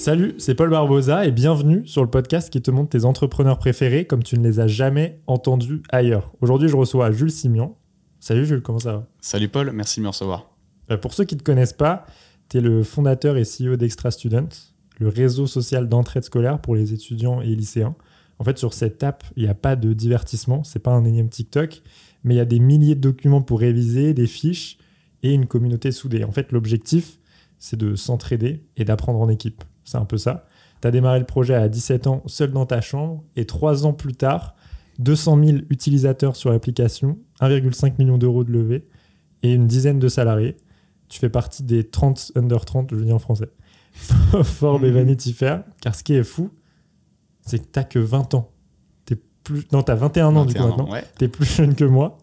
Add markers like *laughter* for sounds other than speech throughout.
Salut, c'est Paul Barbosa et bienvenue sur le podcast qui te montre tes entrepreneurs préférés comme tu ne les as jamais entendus ailleurs. Aujourd'hui, je reçois Jules Simian. Salut Jules, comment ça va? Salut Paul, merci de me recevoir. Euh, Pour ceux qui ne te connaissent pas, tu es le fondateur et CEO d'Extra Student, le réseau social d'entraide scolaire pour les étudiants et lycéens. En fait, sur cette app, il n'y a pas de divertissement, c'est pas un énième TikTok, mais il y a des milliers de documents pour réviser, des fiches et une communauté soudée. En fait, l'objectif, c'est de s'entraider et d'apprendre en équipe. C'est un peu ça. Tu as démarré le projet à 17 ans seul dans ta chambre et trois ans plus tard, 200 000 utilisateurs sur l'application, 1,5 million d'euros de levée et une dizaine de salariés. Tu fais partie des 30 under 30, je dis en français. *laughs* Forbes et Vanity Fair, car ce qui est fou, c'est que t'as que 20 ans. T'es plus... Non, t'as 21 ans du coup 21 ans, maintenant. ouais. T'es plus jeune que moi.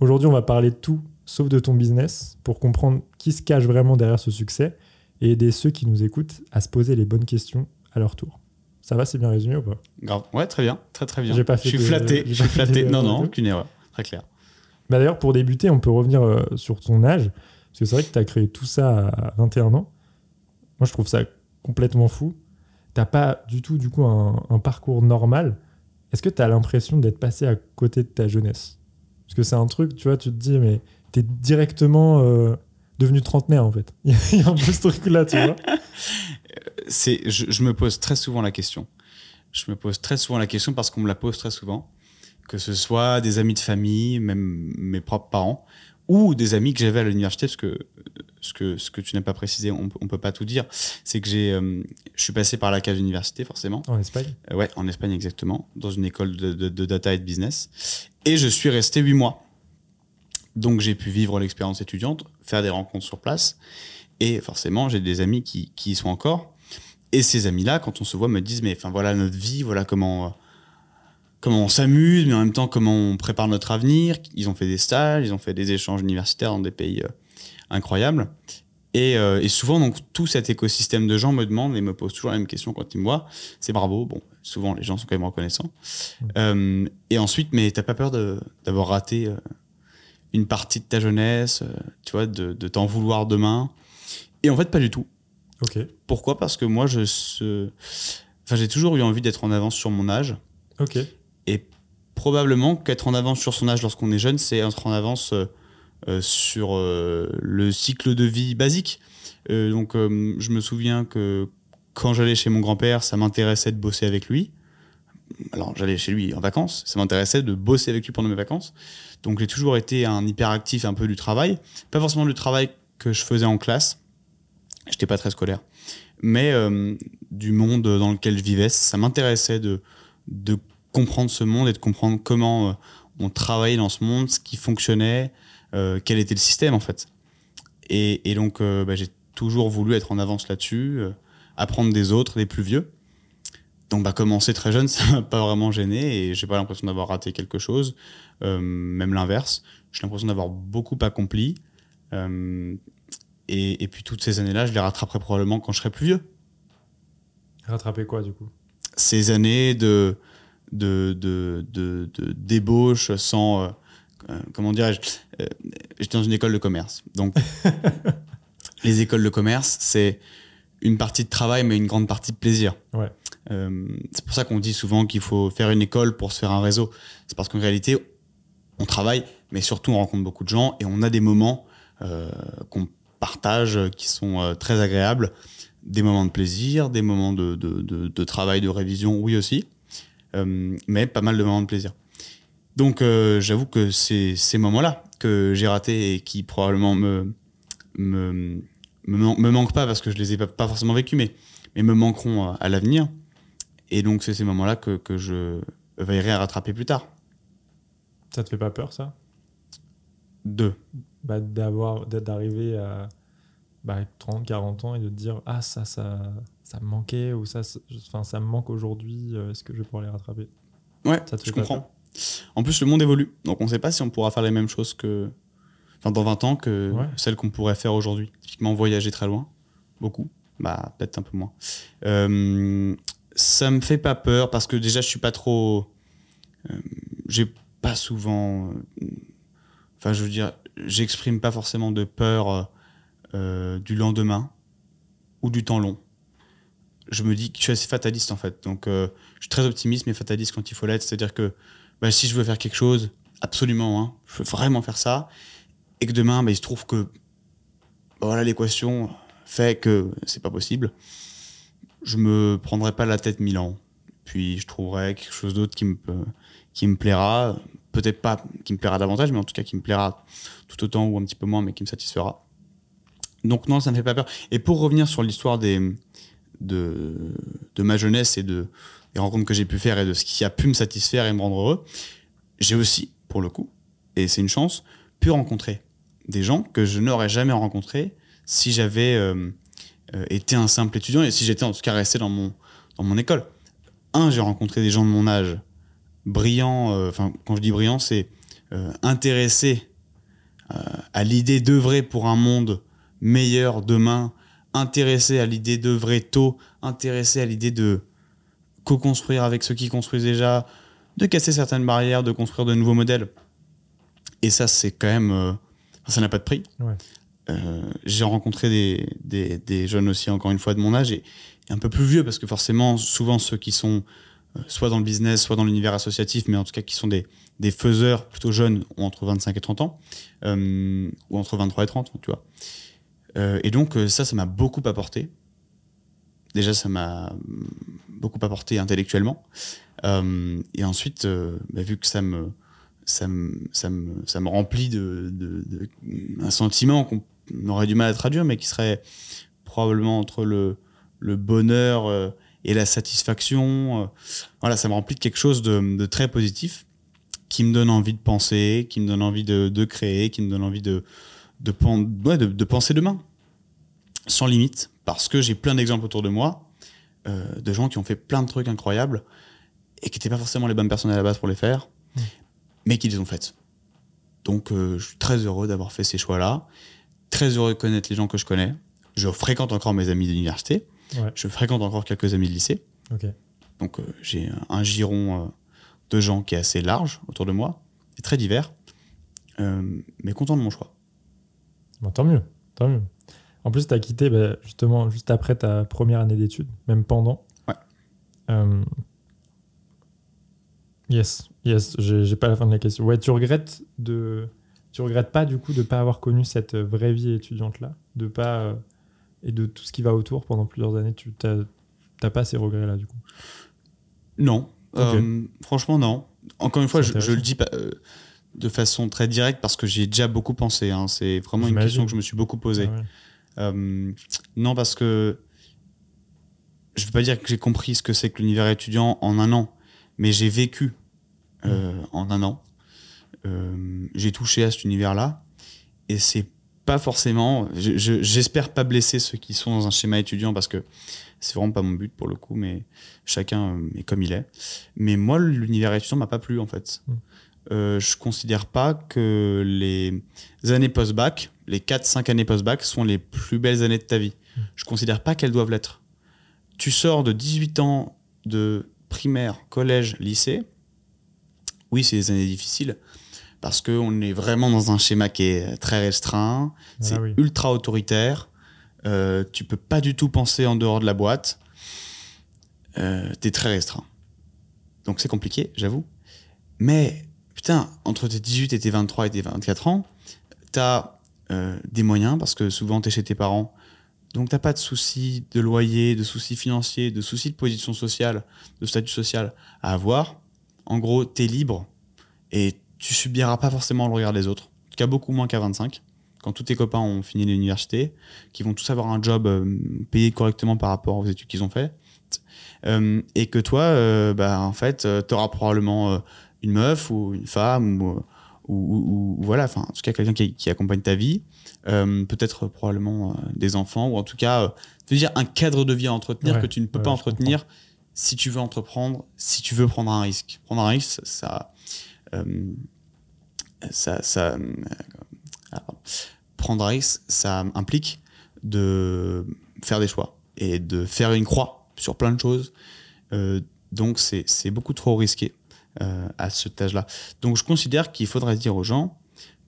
Aujourd'hui, on va parler de tout, sauf de ton business, pour comprendre qui se cache vraiment derrière ce succès et aider ceux qui nous écoutent à se poser les bonnes questions à leur tour. Ça va, c'est bien résumé ou pas? Grave. Ouais, très bien, très très bien. J'ai pas fait je suis de- flatté, je suis Non, non, aucune erreur. Très clair. Bah D'ailleurs, pour débuter, on peut revenir euh, sur ton âge, parce que c'est vrai que tu as créé tout ça à 21 ans. Moi, je trouve ça complètement fou. T'as pas du tout, du coup, un, un parcours normal. Est-ce que tu as l'impression d'être passé à côté de ta jeunesse? Parce que c'est un truc, tu vois, tu te dis, mais tu es directement euh, devenu trentenaire, en fait. *laughs* Il y a un peu ce truc-là, tu vois. C'est, je, je me pose très souvent la question. Je me pose très souvent la question parce qu'on me la pose très souvent. Que ce soit des amis de famille, même mes propres parents, ou des amis que j'avais à l'université, parce que euh, ce que, ce que tu n'as pas précisé, on, on peut pas tout dire, c'est que j'ai, euh, je suis passé par la case université, forcément. En Espagne Euh, ouais, en Espagne exactement, dans une école de, de- de data et de business. Et je suis resté huit mois. Donc j'ai pu vivre l'expérience étudiante, faire des rencontres sur place. Et forcément, j'ai des amis qui, qui y sont encore. Et ces amis-là, quand on se voit, me disent, mais enfin voilà notre vie, voilà comment, euh, comment on s'amuse, mais en même temps comment on prépare notre avenir. Ils ont fait des stages, ils ont fait des échanges universitaires dans des pays euh, incroyables. Et, euh, et souvent, donc, tout cet écosystème de gens me demande et me pose toujours la même question quand ils me voient. C'est bravo. Bon, souvent, les gens sont quand même reconnaissants. Euh, et ensuite, mais t'as pas peur d'avoir raté une partie de ta jeunesse, euh, tu vois, de, de t'en vouloir demain. Et en fait, pas du tout. Ok. Pourquoi? Parce que moi, je se... enfin, j'ai toujours eu envie d'être en avance sur mon âge. Ok. Et probablement qu'être en avance sur son âge lorsqu'on est jeune, c'est être en avance euh, euh, sur euh, le cycle de vie basique. Euh, donc, je me souviens que quand j'allais chez mon grand-père, ça m'intéressait de bosser avec lui. Alors, j'allais chez lui en vacances, ça m'intéressait de bosser avec lui pendant mes vacances. Donc, j'ai toujours été un hyperactif un peu du travail. Pas forcément du travail que je faisais en classe. J'étais pas très scolaire. Mais euh, du monde dans lequel je vivais, ça m'intéressait de, de comprendre ce monde et de comprendre comment euh, on travaillait dans ce monde, ce qui fonctionnait, euh, quel était le système en fait. Et, et donc euh, bah, j'ai toujours voulu être en avance là-dessus, euh, apprendre des autres, des plus vieux. Donc bah, commencer très jeune, *laughs* ça m'a pas vraiment gêné et j'ai pas l'impression d'avoir raté quelque chose, euh, même l'inverse. J'ai l'impression d'avoir beaucoup accompli. Euh, et, et puis toutes ces années-là, je les rattraperai probablement quand je serai plus vieux Rattraper quoi, du coup? Ces années de, de, de, de, de débauche sans. euh, comment dirais-je J'étais dans une école de commerce. Donc, *laughs* les écoles de commerce, c'est une partie de travail, mais une grande partie de plaisir. Ouais. Euh, c'est pour ça qu'on dit souvent qu'il faut faire une école pour se faire un réseau. C'est parce qu'en réalité, on travaille, mais surtout on rencontre beaucoup de gens et on a des moments euh, qu'on partage qui sont euh, très agréables. Des moments de plaisir, des moments de, de, de, de travail, de révision, oui aussi, mais pas mal de moments de plaisir. Donc j'avoue que c'est ces moments-là que j'ai ratés et qui probablement me, me, me, me manquent pas parce que je les ai pas, pas forcément vécus, mais, mais me manqueront euh, à l'avenir. Et donc, c'est ces moments-là que, que je veillerai à rattraper plus tard. Ça te fait pas peur, ça? Deux. bah, d'avoir d'arriver à bah, 30, 40 ans et de te dire ah ça ça ça me manquait ou ça ça- ça me manque aujourd'hui euh, est-ce que je vais pouvoir les rattraper? Ouais, Ça te je comprends. En plus, le monde évolue. Donc, on ne sait pas si on pourra faire les mêmes choses que. Enfin, dans 20 ans que Ouais. celles qu'on pourrait faire aujourd'hui. Typiquement, voyager très loin. Beaucoup. Bah, peut-être un peu moins. Euh, ça me fait pas peur parce que déjà, je suis pas trop. euh, J'ai pas souvent. euh, Enfin, je veux dire, j'exprime pas forcément de peur euh, euh, du lendemain ou du temps long. Je me dis que je suis assez fataliste en fait. Donc, je suis très optimiste mais fataliste quand il faut l'être. C'est-à-dire que bah, si je veux faire quelque chose, absolument, hein, je veux vraiment faire ça, et que demain, bah, il se trouve que bah, voilà, l'équation fait que c'est pas possible, je me prendrai pas la tête mille ans. Puis je trouverai quelque chose d'autre qui me, qui me plaira. Peut-être pas qui me plaira davantage, mais en tout cas qui me plaira tout autant ou un petit peu moins, mais qui me satisfera. Donc non, ça ne me fait pas peur. Et pour revenir sur l'histoire des, de, de ma jeunesse et de, des rencontres que j'ai pu faire et de ce qui a pu me satisfaire et me rendre heureux, j'ai aussi, pour le coup, et c'est une chance, pu rencontrer des gens que je n'aurais jamais rencontrés si j'avais euh, euh, été un simple étudiant et si j'étais en tout cas resté dans mon, dans mon école. Un, j'ai rencontré des gens de mon âge brillants, euh, enfin quand je dis brillants, c'est intéressés à l'idée d'œuvrer pour un monde meilleur demain, intéressés à l'idée d'œuvrer tôt, intéressés à l'idée de co-construire avec ceux qui construisent déjà, de casser certaines barrières, de construire de nouveaux modèles. Et ça, c'est quand même. Euh, ça n'a pas de prix. Ouais. Euh, J'ai rencontré des, des, des jeunes aussi, encore une fois, de mon âge, et, et un peu plus vieux, parce que forcément, souvent, ceux qui sont euh, soit dans le business, soit dans l'univers associatif, mais en tout cas qui sont des, des faiseurs plutôt jeunes, ont entre 25 et 30 ans, euh, ou entre 23 et 30, tu vois. Euh, et donc, euh, ça, ça m'a beaucoup apporté. Déjà, ça m'a beaucoup apporté intellectuellement. Euh, et ensuite, euh, bah, vu que ça me, ça me, ça me, ça me remplit de, sentiment qu'on aurait du mal à traduire, mais qui serait probablement entre le, le bonheur euh, et la satisfaction. euh, voilà, ça me remplit de quelque chose de, très positif qui me donne envie de penser, qui me donne envie de, créer, qui me donne envie de, de, penser demain, sans limite, parce que j'ai plein d'exemples autour de moi euh, de gens qui ont fait plein de trucs incroyables et qui n'étaient pas forcément les bonnes personnes à la base pour les faire, mais qui les ont faites. Donc euh, je suis très heureux d'avoir fait ces choix-là, très heureux de connaître les gens que je connais. Je fréquente encore mes amis d'université, Ouais. je fréquente encore quelques amis de lycée. ok Donc euh, j'ai un giron euh, de gens qui est assez large autour de moi, et très divers, mais content de mon choix. Tant mieux tant mieux en plus tu as quitté bah, justement juste après ta première année d'études même pendant Ouais. Yes yes j'ai pas la fin de la question ouais tu regrettes de tu regrettes pas du coup de pas avoir connu cette vraie vie étudiante là de pas euh, et de tout ce qui va autour pendant plusieurs années tu t'as t'as pas ces regrets là du coup? Non. Euh, franchement non. Encore une fois, je, je le dis pas, euh, de façon très directe parce que j'y ai déjà beaucoup pensé. hein. C'est vraiment une question que je me suis beaucoup posée. Ah ouais. Non, parce que je ne veux pas dire que j'ai compris ce que c'est que l'univers étudiant en un an, mais j'ai vécu euh, en un an. Euh, j'ai touché à cet univers-là, et c'est pas forcément. je- je- J'espère pas blesser ceux qui sont dans un schéma étudiant parce que c'est vraiment pas mon but pour le coup, mais chacun euh, est comme il est. Mais moi, l'univers étudiant m'a pas plu en fait. Mm. Euh, je considère pas que les années post-bac, les 4-5 années post-bac, sont les plus belles années de ta vie. Je considère pas qu'elles doivent l'être. Tu sors de 18 ans de primaire, collège, lycée. Oui, c'est des années difficiles parce qu'on est vraiment dans un schéma qui est très restreint, c'est Ah oui. ultra autoritaire. Euh, tu peux pas du tout penser en dehors de la boîte. Euh, T'es très restreint. Donc c'est compliqué, j'avoue. Mais putain, entre tes 18 et tes 23 et tes 24 ans, t'as euh, des moyens parce que souvent t'es chez tes parents. Donc t'as pas de soucis de loyer, de soucis financiers, de soucis de position sociale, de statut social à avoir. En gros, t'es libre et tu subiras pas forcément le regard des autres. En tout cas, beaucoup moins qu'à 25, quand tous tes copains ont fini l'université, qui vont tous avoir un job euh, payé correctement par rapport aux études qu'ils ont fait, euh, et que toi, euh, bah, en fait, tu auras probablement une meuf ou une femme ou, ou, voilà, enfin, en tout cas, quelqu'un qui, qui, accompagne ta vie, peut-être probablement des enfants, ou en tout cas, veux dire un cadre de vie à entretenir que tu ne peux pas entretenir si tu veux entreprendre, si tu veux prendre un risque. Prendre un risque, ça, ça, ça prendre un risque, ça implique de faire des choix et de faire une croix sur plein de choses. Euh, donc c'est beaucoup trop risqué euh, à ce âge-là. Donc je considère qu'il faudrait dire aux gens,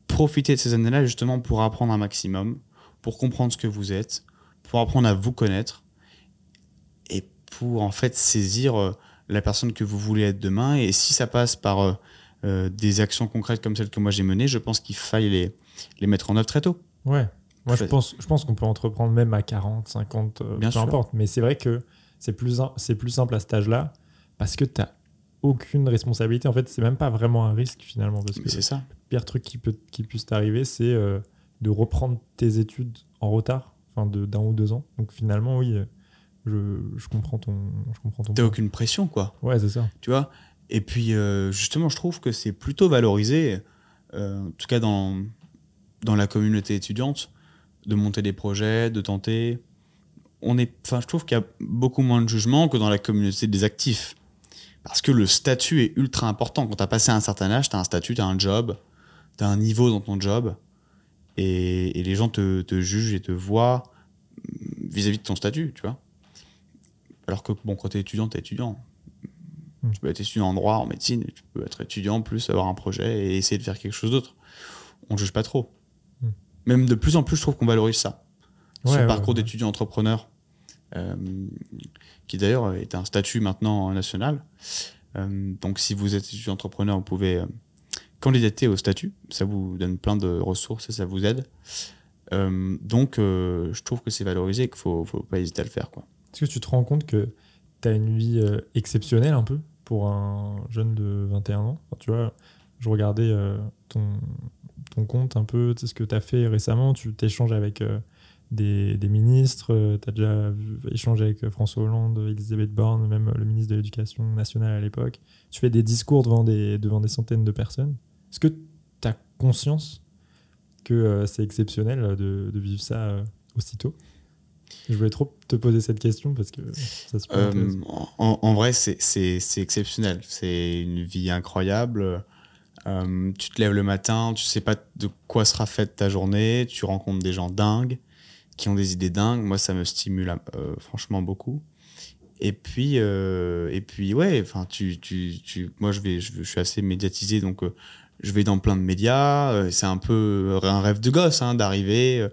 profitez de ces années-là justement pour apprendre un maximum, pour comprendre ce que vous êtes, pour apprendre à vous connaître pour en fait saisir euh, la personne que vous voulez être demain. Et si ça passe par des actions concrètes comme celles que moi j'ai menées, je pense qu'il faille les, les mettre en œuvre très tôt. Ouais. Moi, je pense, je pense qu'on peut entreprendre même à 40, 50, euh, peu importe. Mais c'est vrai que c'est plus, c'est plus simple à cet âge-là parce que tu n'as aucune responsabilité. En fait, c'est même pas vraiment un risque finalement. Parce que c'est ça. Le pire truc qui, peut, qui puisse t'arriver, c'est euh, de reprendre tes études en retard, enfin d'un ou deux ans. Donc finalement, oui, euh, je, je comprends ton. Je comprends ton T'as aucune pression, quoi. Ouais, c'est ça. Tu vois? Et puis, justement, je trouve que c'est plutôt valorisé, en tout cas dans, dans la communauté étudiante, de monter des projets, de tenter. On est, enfin, je trouve qu'il y a beaucoup moins de jugement que dans la communauté des actifs. Parce que le statut est ultra important. Quand tu as passé un certain âge, tu as un statut, tu as un job, tu as un niveau dans ton job. Et, les gens te, jugent et te voient vis-à-vis de ton statut, tu vois. Alors que, bon, quand tu es étudiant, tu es étudiant. Hmm. Tu peux être étudiant en droit, en médecine, tu peux être étudiant, plus avoir un projet et essayer de faire quelque chose d'autre. On ne juge pas trop. Même de plus en plus, je trouve qu'on valorise ça. ce parcours d'étudiant entrepreneur, euh, qui d'ailleurs est un statut maintenant national. Euh, donc, si vous êtes étudiant entrepreneur, vous pouvez euh, candidater au statut. Ça vous donne plein de ressources et ça vous aide. donc, je trouve que c'est valorisé et qu'il ne faut, faut, pas hésiter à le faire. Est-ce que tu te rends compte que tu as une vie exceptionnelle un peu pour un jeune de 21 ans? Tu vois, je regardais ton, ton compte un peu, ce que tu as fait récemment. Tu t'échanges avec euh, des, ministres, euh, tu as déjà échangé avec euh, François Hollande, Elisabeth Borne, même le ministre de l'Éducation nationale à l'époque. Tu fais des discours devant des, devant des centaines de personnes. Est-ce que tu as conscience que c'est exceptionnel de, vivre ça aussitôt? Je voulais trop te poser cette question parce que ça se en, en, vrai, c'est exceptionnel. C'est une vie incroyable. Euh, tu te lèves le matin, tu sais pas de quoi sera faite ta journée, tu rencontres des gens dingues qui ont des idées dingues. Moi, ça me stimule euh, franchement beaucoup. Et puis, euh, et puis ouais, enfin, tu, tu, tu, moi, je vais, je, suis assez médiatisé, donc je vais dans plein de médias. c'est un peu un rêve de gosse hein, d'arriver.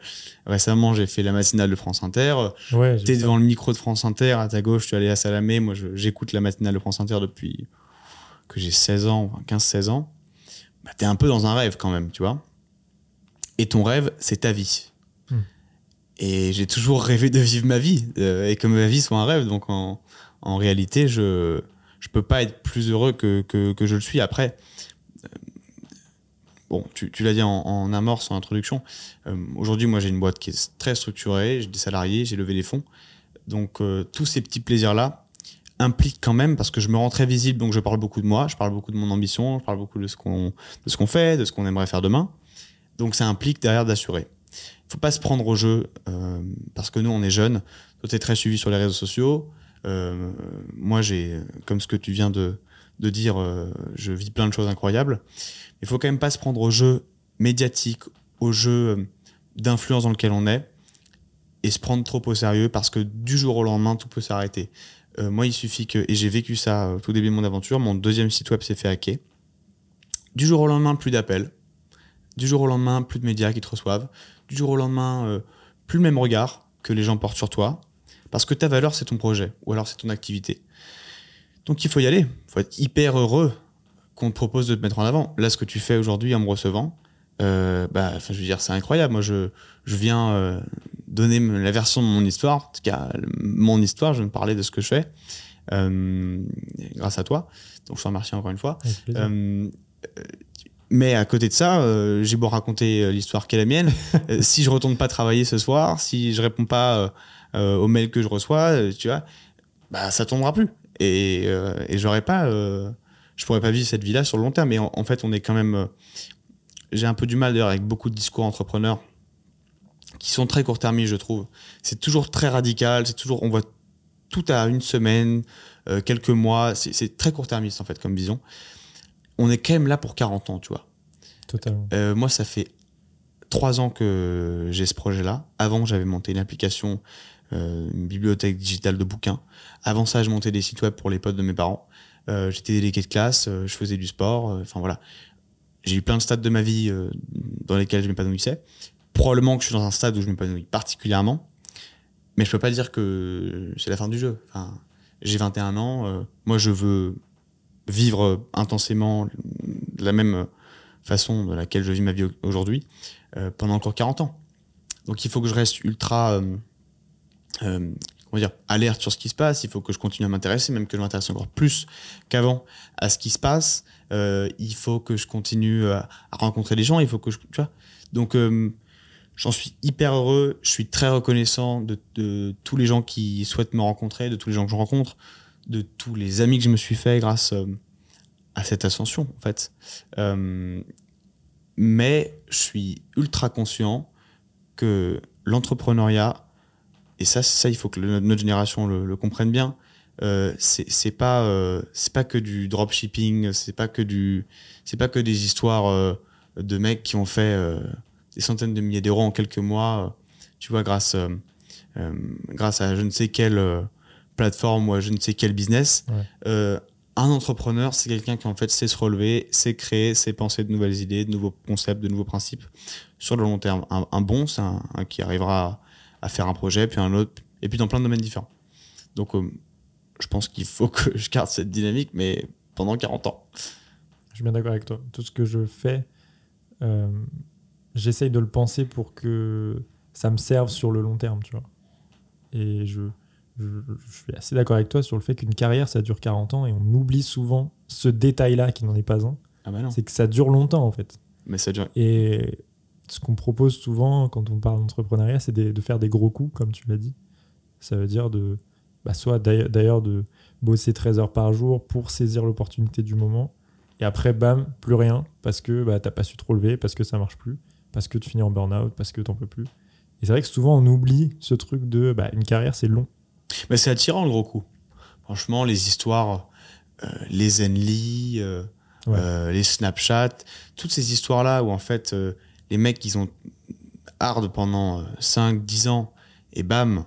récemment, j'ai fait la matinale de France Inter. Ouais, es devant le micro de France Inter, à ta gauche, tu es allé à Salamé. Moi, j'écoute la matinale de France Inter depuis que j'ai 16 ans, 15-16 ans bah, tu es un peu dans un rêve quand même, tu vois. Et ton rêve, c'est ta vie. Hmm. Et j'ai toujours rêvé de vivre ma vie et que ma vie soit un rêve. Donc en, en réalité, je je peux pas être plus heureux que, que, que je le suis. Après, euh, bon, tu, l'as dit en, amorce, en introduction. Euh, aujourd'hui, moi, j'ai une boîte qui est très structurée. J'ai des salariés, j'ai levé des fonds. Donc euh, tous ces petits plaisirs-là, implique quand même, parce que je me rends très visible, donc je parle beaucoup de moi, je parle beaucoup de mon ambition, je parle beaucoup de ce qu'on fait, de ce qu'on aimerait faire demain. Donc ça implique derrière d'assurer. Il faut pas se prendre au jeu, euh, parce que nous, on est jeunes. Toi, tu es très suivi sur les réseaux sociaux. Moi, j'ai, comme ce que tu viens de, de dire, euh, je vis plein de choses incroyables. Il faut quand même pas se prendre au jeu médiatique, au jeu d'influence dans lequel on est, et se prendre trop au sérieux, parce que du jour au lendemain, tout peut s'arrêter. Euh, moi, il suffit que, et j'ai vécu ça au tout début de mon aventure, mon deuxième site web s'est fait hacker. Du jour au lendemain, plus d'appels. Du jour au lendemain, plus de médias qui te reçoivent. Du jour au lendemain, euh, plus le même regard que les gens portent sur toi. Parce que ta valeur, c'est ton projet, ou alors c'est ton activité. Donc il faut y aller. Il faut être hyper heureux qu'on te propose de te mettre en avant. Là, ce que tu fais aujourd'hui en me recevant, euh, bah, je veux dire, c'est incroyable. Moi, je, je viens euh, donner la version de mon histoire. En tout cas, mon histoire, je vais me parler de ce que je fais euh, grâce à toi. Donc, je te remercie encore une fois. Mais à côté de ça, j'ai beau raconter l'histoire qui est la mienne. *laughs* si je retourne pas travailler ce soir, si je réponds pas aux mails que je reçois, tu vois, bah ça tombera plus. Et, euh, et j'aurais pas, euh, je pourrais pas vivre cette vie-là sur le long terme. Mais en, en fait, on est quand même. euh, j'ai un peu du mal d'ailleurs avec beaucoup de discours entrepreneurs qui sont très court-termistes, je trouve. C'est toujours très radical. C'est toujours, on voit tout à une semaine, euh, quelques mois. C'est très court-termiste en fait comme vision. On est quand même là pour 40 ans, tu vois. Totalement. Euh, moi, ça fait trois ans que j'ai ce projet-là. Avant, j'avais monté une application, une bibliothèque digitale de bouquins. Avant ça, je montais des sites web pour les potes de mes parents. Euh, J'étais délégué de classe, euh, je faisais du sport. euh, Enfin voilà, j'ai eu plein de stades de ma vie euh, dans lesquels je m'épanouissais. Probablement que je suis dans un stade où je m'épanouis particulièrement, mais je peux pas dire que c'est la fin du jeu. Enfin, j'ai 21 ans, euh, moi je veux vivre euh, intensément de la même euh, façon de laquelle je vis ma vie au- aujourd'hui euh, pendant encore 40 ans. Donc il faut que je reste ultra euh, euh, comment dire, alerte sur ce qui se passe, il faut que je continue à m'intéresser, même que je m'intéresse encore plus qu'avant à ce qui se passe. Euh, il faut que je continue à, à rencontrer des gens, il faut que je... Tu vois Donc euh, j'en suis hyper heureux, je suis très reconnaissant de, tous les gens qui souhaitent me rencontrer, de tous les gens que je rencontre, de tous les amis que je me suis fait grâce euh, à cette ascension, en fait. Euh, mais je suis ultra conscient que l'entrepreneuriat, et ça, ça, il faut que le- notre génération le, le comprenne bien, euh, c'est pas, euh, c'est pas que du dropshipping, c'est pas que du, c'est pas que des histoires euh, de mecs qui ont fait euh, des centaines de milliers d'euros en quelques mois, euh, tu vois, grâce, grâce à je ne sais quelle plateforme ou à je ne sais quel business. Ouais. Un entrepreneur, c'est quelqu'un qui en fait sait se relever, sait créer, sait penser de nouvelles idées, de nouveaux concepts, de nouveaux principes sur le long terme. Un, un bon, c'est un, un qui arrivera à, faire un projet, puis un autre, et puis dans plein de domaines différents. Donc, euh, je pense qu'il faut que je garde cette dynamique, mais pendant 40 ans. Je suis bien d'accord avec toi. Tout ce que je fais, euh, j'essaye de le penser pour que ça me serve sur le long terme, tu vois. Et je, je, je suis assez d'accord avec toi sur le fait qu'une carrière, ça dure 40 ans et on oublie souvent ce détail-là qui n'en est pas un. Ah bah. C'est que ça dure longtemps, en fait. Mais ça dure. Et ce qu'on propose souvent quand on parle d'entrepreneuriat, c'est de faire des gros coups, comme tu l'as dit. Ça veut dire de, bah, soit d'ailleurs de bosser 13 heures par jour pour saisir l'opportunité du moment. Et après, bam, plus rien, parce que bah, t'as pas su te relever, parce que ça marche plus, parce que tu finis en burn-out, parce que t'en peux plus. Et c'est vrai que souvent, on oublie ce truc de bah, une carrière, c'est long. Mais c'est attirant le gros coup. Franchement, les histoires, euh, les Zenly, euh, Ouais. euh, les Snapchat, toutes ces histoires-là où en fait les mecs ils ont hard pendant 5-10 ans et bam,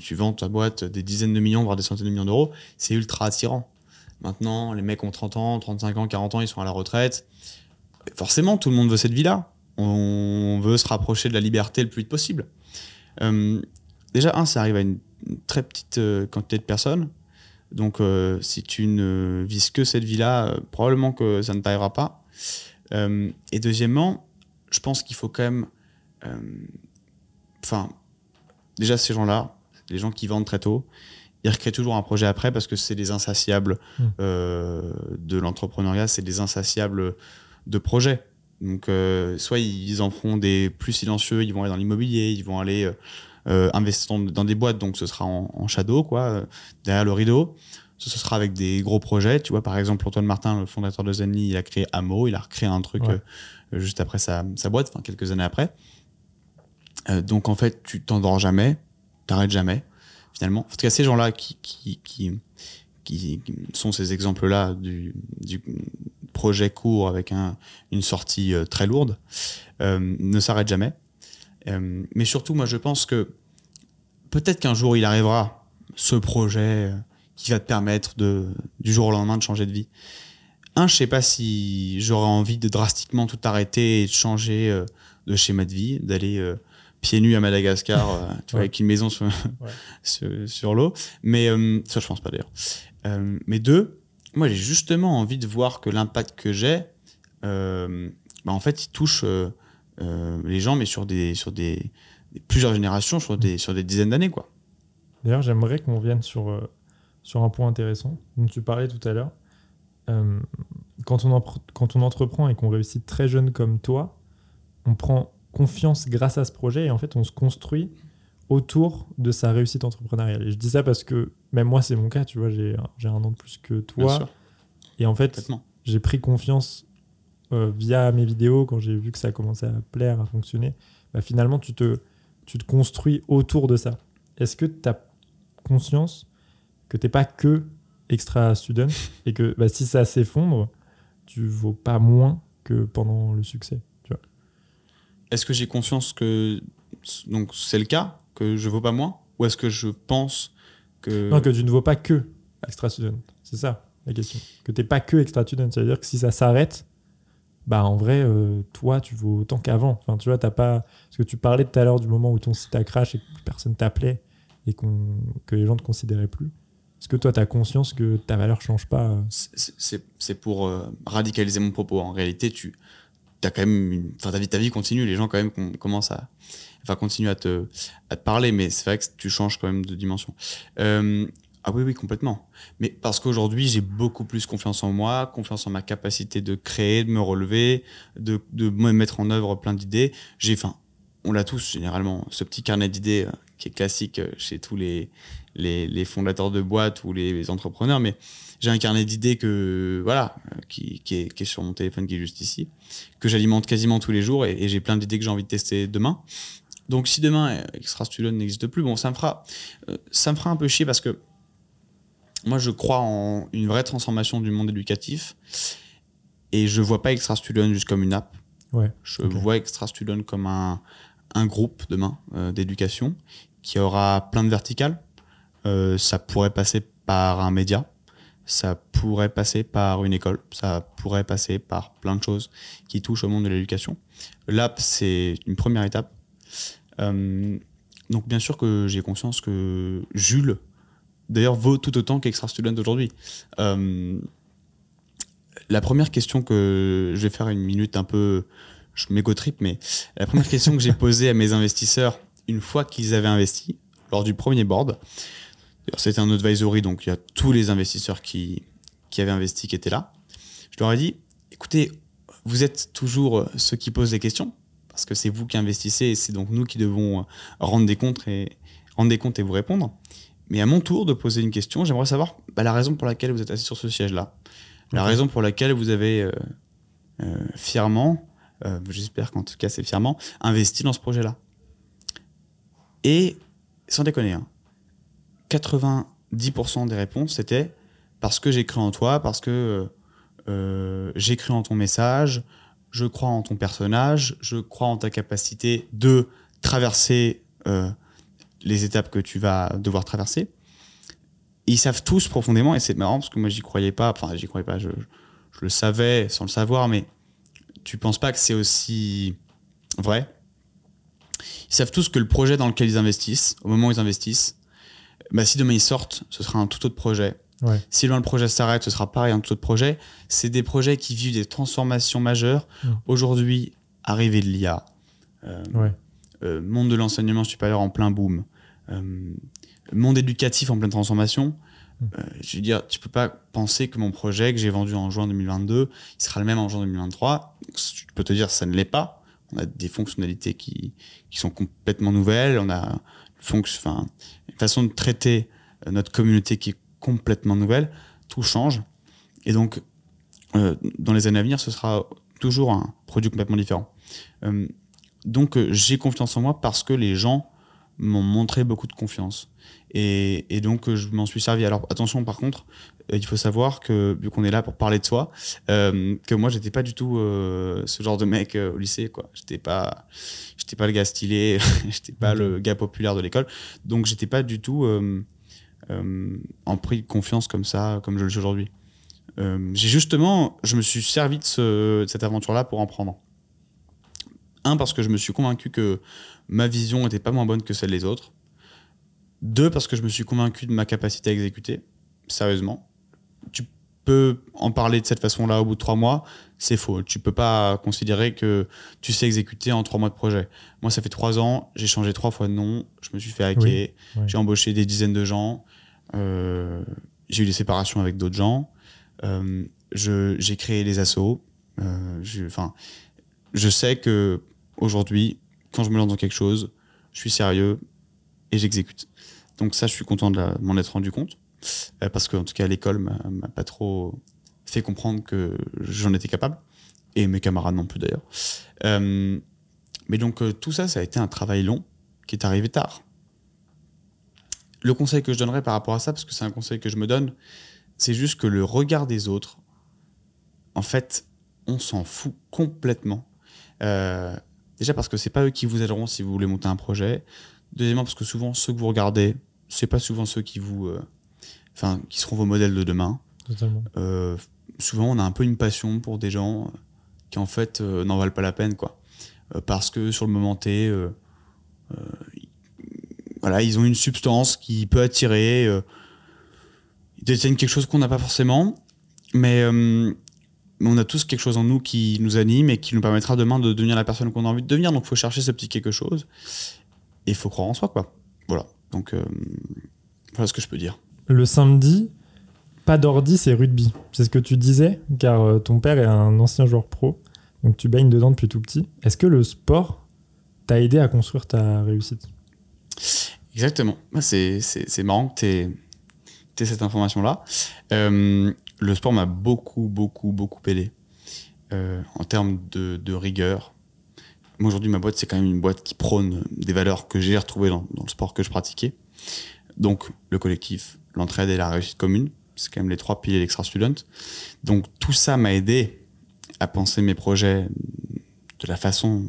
tu vends ta boîte des dizaines de millions, voire des centaines de millions d'euros, c'est ultra attirant. Maintenant, les mecs ont 30 ans, 35 ans, 40 ans, ils sont à la retraite. Forcément, tout le monde veut cette vie-là. On veut se rapprocher de la liberté le plus vite possible. Euh, déjà, un, ça arrive à une très petite euh, quantité de personnes. Donc, euh, si tu ne vises que cette vie-là, euh, probablement que ça ne t'arrivera pas. Euh, et deuxièmement, je pense qu'il faut quand même. euh, Enfin, déjà, ces gens-là, les gens qui vendent très tôt, ils recréent toujours un projet après parce que c'est des insatiables Mm. euh, de l'entrepreneuriat, c'est des insatiables de projets. Donc, euh, soit ils en feront des plus silencieux, ils vont aller dans l'immobilier, ils vont aller euh, investir dans, des boîtes, donc ce sera en, en shadow, quoi, derrière le rideau. Ce, ce sera avec des gros projets. Tu vois, par exemple, Antoine Martin, le fondateur de Zenly, il a créé Amo, il a recréé un truc Ouais. Juste après sa, sa boîte, enfin quelques années après. Euh, donc en fait, tu t'endors jamais, t'arrêtes jamais, finalement. En tout cas, ces gens-là qui, qui, qui, sont ces exemples-là du, projet court avec un, une sortie euh, très lourde, euh, ne s'arrêtent jamais. Mais surtout, moi, je pense que peut-être qu'un jour, il arrivera ce projet qui va te permettre de, du jour au lendemain de changer de vie. Un, je sais pas si j'aurais envie de drastiquement tout arrêter et de changer euh, de schéma de vie, d'aller euh, pieds nus à Madagascar, euh, *laughs* tu vois, Ouais. avec une maison sur, *laughs* sur, sur l'eau. Mais ça, je pense pas d'ailleurs. Mais deux, moi, j'ai justement envie de voir que l'impact que j'ai, bah, en fait, il touche les gens, mais sur des, sur des, des- plusieurs générations, sur des, sur des dizaines d'années, quoi. D'ailleurs, j'aimerais qu'on vienne sur, sur un point intéressant dont tu parlais tout à l'heure. Euh, quand on, quand on entreprend et qu'on réussit très jeune comme toi, on prend confiance grâce à ce projet et en fait on se construit autour de sa réussite entrepreneuriale. Et je dis ça parce que même moi c'est mon cas, tu vois, j'ai un an de plus que toi. Et en fait, j'ai pris confiance euh, via mes vidéos quand j'ai vu que ça commençait à plaire, à fonctionner. Bah, finalement, tu te, tu te construis autour de ça. Est-ce que tu as conscience que tu n'es pas que extra student et que bah, si ça s'effondre, tu vaux pas moins que pendant le succès. Est-ce que j'ai conscience que donc c'est le cas que je vaux pas moins? Ou est-ce que je pense que non que tu ne vaux pas que extra student c'est ça la question. Que tu n'es pas que extra student ça veut dire que si ça s'arrête bah en vrai euh, toi tu vaux autant qu'avant. Enfin tu vois t'as pas parce que tu parlais tout à l'heure du moment où ton site a crash et que personne t'appelait et que les gens ne te considéraient plus est-ce que toi, tu as conscience que ta valeur change pas euh C'est pour euh, radicaliser mon propos. En réalité, tu as quand même une... ta, vie, ta vie continue. Les gens, quand même, commencent à enfin, continuer à te, parler, mais c'est vrai que tu changes quand même de dimension. Euh, ah oui, oui, complètement. Mais parce qu'aujourd'hui, j'ai beaucoup plus confiance en moi, confiance en ma capacité de créer, de me relever, de, mettre en œuvre plein d'idées. J'ai, on l'a tous généralement, ce petit carnet d'idées qui est classique chez tous les, les, fondateurs de boîtes ou les, entrepreneurs, mais j'ai un carnet d'idées que voilà, qui, est, sur mon téléphone qui est juste ici, que j'alimente quasiment tous les jours et, j'ai plein d'idées que j'ai envie de tester demain. Donc si demain Extra Student n'existe plus, bon ça me fera euh, ça me fera un peu chier parce que moi je crois en une vraie transformation du monde éducatif et je vois pas Extra Student juste comme une app. Ouais, je vois Extra Student comme un, groupe demain euh, d'éducation qui aura plein de verticales euh, ça pourrait passer par un média, ça pourrait passer par une école, ça pourrait passer par plein de choses qui touchent au monde de l'éducation. L'app, c'est une première étape. Euh, donc bien sûr que j'ai conscience que Jules, d'ailleurs, vaut tout autant qu'Extra Student aujourd'hui. La première question que je vais faire une minute un peu, je m'égo-trip, mais la première question que j'ai posée à mes investisseurs une fois qu'ils avaient investi, lors du premier board, c'était un advisory, donc il y a tous les investisseurs qui, qui avaient investi qui étaient là. Je leur ai dit, écoutez, vous êtes toujours ceux qui posent des questions, parce que c'est vous qui investissez et c'est donc nous qui devons rendre des comptes et, rendre des comptes et vous répondre. Mais à mon tour de poser une question, j'aimerais savoir bah, la raison pour laquelle vous êtes assis sur ce siège-là. La raison pour laquelle vous avez euh, euh, fièrement, euh, j'espère qu'en tout cas c'est fièrement, investi dans ce projet-là. Et sans déconner, hein, 90% des réponses, c'était parce que j'ai cru en toi, parce que euh, j'ai cru en ton message, je crois en ton personnage, je crois en ta capacité de traverser euh, les étapes que tu vas devoir traverser. ils savent tous profondément, et c'est marrant parce que moi j'y croyais pas, enfin j'y croyais pas, je, le savais sans le savoir, mais tu penses pas que c'est aussi vrai? Ils savent tous que le projet dans lequel ils investissent, au moment où ils investissent, bah, si demain ils sortent, ce sera un tout autre projet. Si demain le projet s'arrête, ce sera pareil, un tout autre projet. C'est des projets qui vivent des transformations majeures. Aujourd'hui, arrivée de l'IA, euh, euh, monde de l'enseignement supérieur en plein boom, euh, monde éducatif en pleine transformation. Je veux dire, tu peux pas penser que mon projet que j'ai vendu en juin 2022, il sera le même en juin 2023. Je peux te dire, ça ne l'est pas. On a des fonctionnalités qui, qui sont complètement nouvelles. On a une façon de traiter euh, notre communauté qui est complètement nouvelle. Tout change. Et donc, euh, dans les années à venir, ce sera toujours un produit complètement différent. Euh, donc, j'ai confiance en moi parce que les gens m'ont montré beaucoup de confiance. Et, et donc, je m'en suis servi. Alors, attention, par contre, il faut savoir que, vu qu'on est là pour parler de soi, que moi, j'étais pas du tout ce genre de mec au lycée, quoi. J'étais pas, j'étais pas le gars stylé, *laughs* j'étais pas le gars populaire de l'école, donc j'étais pas du tout euh, euh, en pris de confiance comme ça, comme je le suis aujourd'hui. Euh, j'ai justement, je me suis servi de, cette aventure-là pour en prendre. Un, parce que je me suis convaincu que ma vision n'était pas moins bonne que celle des autres. Deux, parce que je me suis convaincu de ma capacité à exécuter, sérieusement. Tu peux en parler de cette façon-là au bout de trois mois, c'est faux. Tu peux pas considérer que tu sais exécuter en trois mois de projet. Moi, ça fait trois ans, j'ai changé trois fois de nom, je me suis fait hacker, j'ai embauché des dizaines de gens, euh, j'ai eu des séparations avec d'autres gens. Euh, j'ai créé les assos. Euh, je, je sais que aujourd'hui, quand je me lance dans quelque chose, je suis sérieux et j'exécute. Donc ça, je suis content de m'en être rendu compte. Euh, parce qu'en tout cas, l'école m'a pas trop fait comprendre que j'en étais capable. Et mes camarades non plus d'ailleurs. Euh, mais donc euh, tout ça, ça a été un travail long qui est arrivé tard. Le conseil que je donnerais par rapport à ça, parce que c'est un conseil que je me donne, c'est juste que le regard des autres, en fait, on s'en fout complètement. Euh, déjà parce que c'est pas eux qui vous aideront si vous voulez monter un projet. Deuxièmement parce que souvent ceux que vous regardez, c'est pas souvent ceux qui vous, euh, enfin, qui seront vos modèles de demain. Totalement. Euh, souvent on a un peu une passion pour des gens qui en fait euh, n'en valent pas la peine quoi Euh, parce que sur le moment T euh, euh, ils- voilà ils ont une substance qui peut attirer euh, ils détiennent quelque chose qu'on n'a pas forcément mais euh, mais on a tous quelque chose en nous qui nous anime et qui nous permettra demain de devenir la personne qu'on a envie de devenir donc il faut chercher ce petit quelque chose et il faut croire en soi quoi voilà donc euh, voilà ce que je peux dire Le samedi, pas d'ordi, c'est rugby. C'est ce que tu disais, car euh, ton père est un ancien joueur pro, donc tu baignes dedans depuis tout petit. Est-ce que le sport t'a aidé à construire ta réussite? Exactement. Ah, C'est, c'est, c'est marrant que tu aies cette information-là. Euh, le sport m'a beaucoup, beaucoup, beaucoup aidé euh, en termes de, de rigueur. Moi, aujourd'hui, ma boîte, c'est quand même une boîte qui prône des valeurs que j'ai retrouvées dans, dans le sport que je pratiquais. Donc, le collectif, l'entraide et la réussite commune, c'est quand même les trois piliers d'Extra Student. Donc, tout ça m'a aidé à penser mes projets de la façon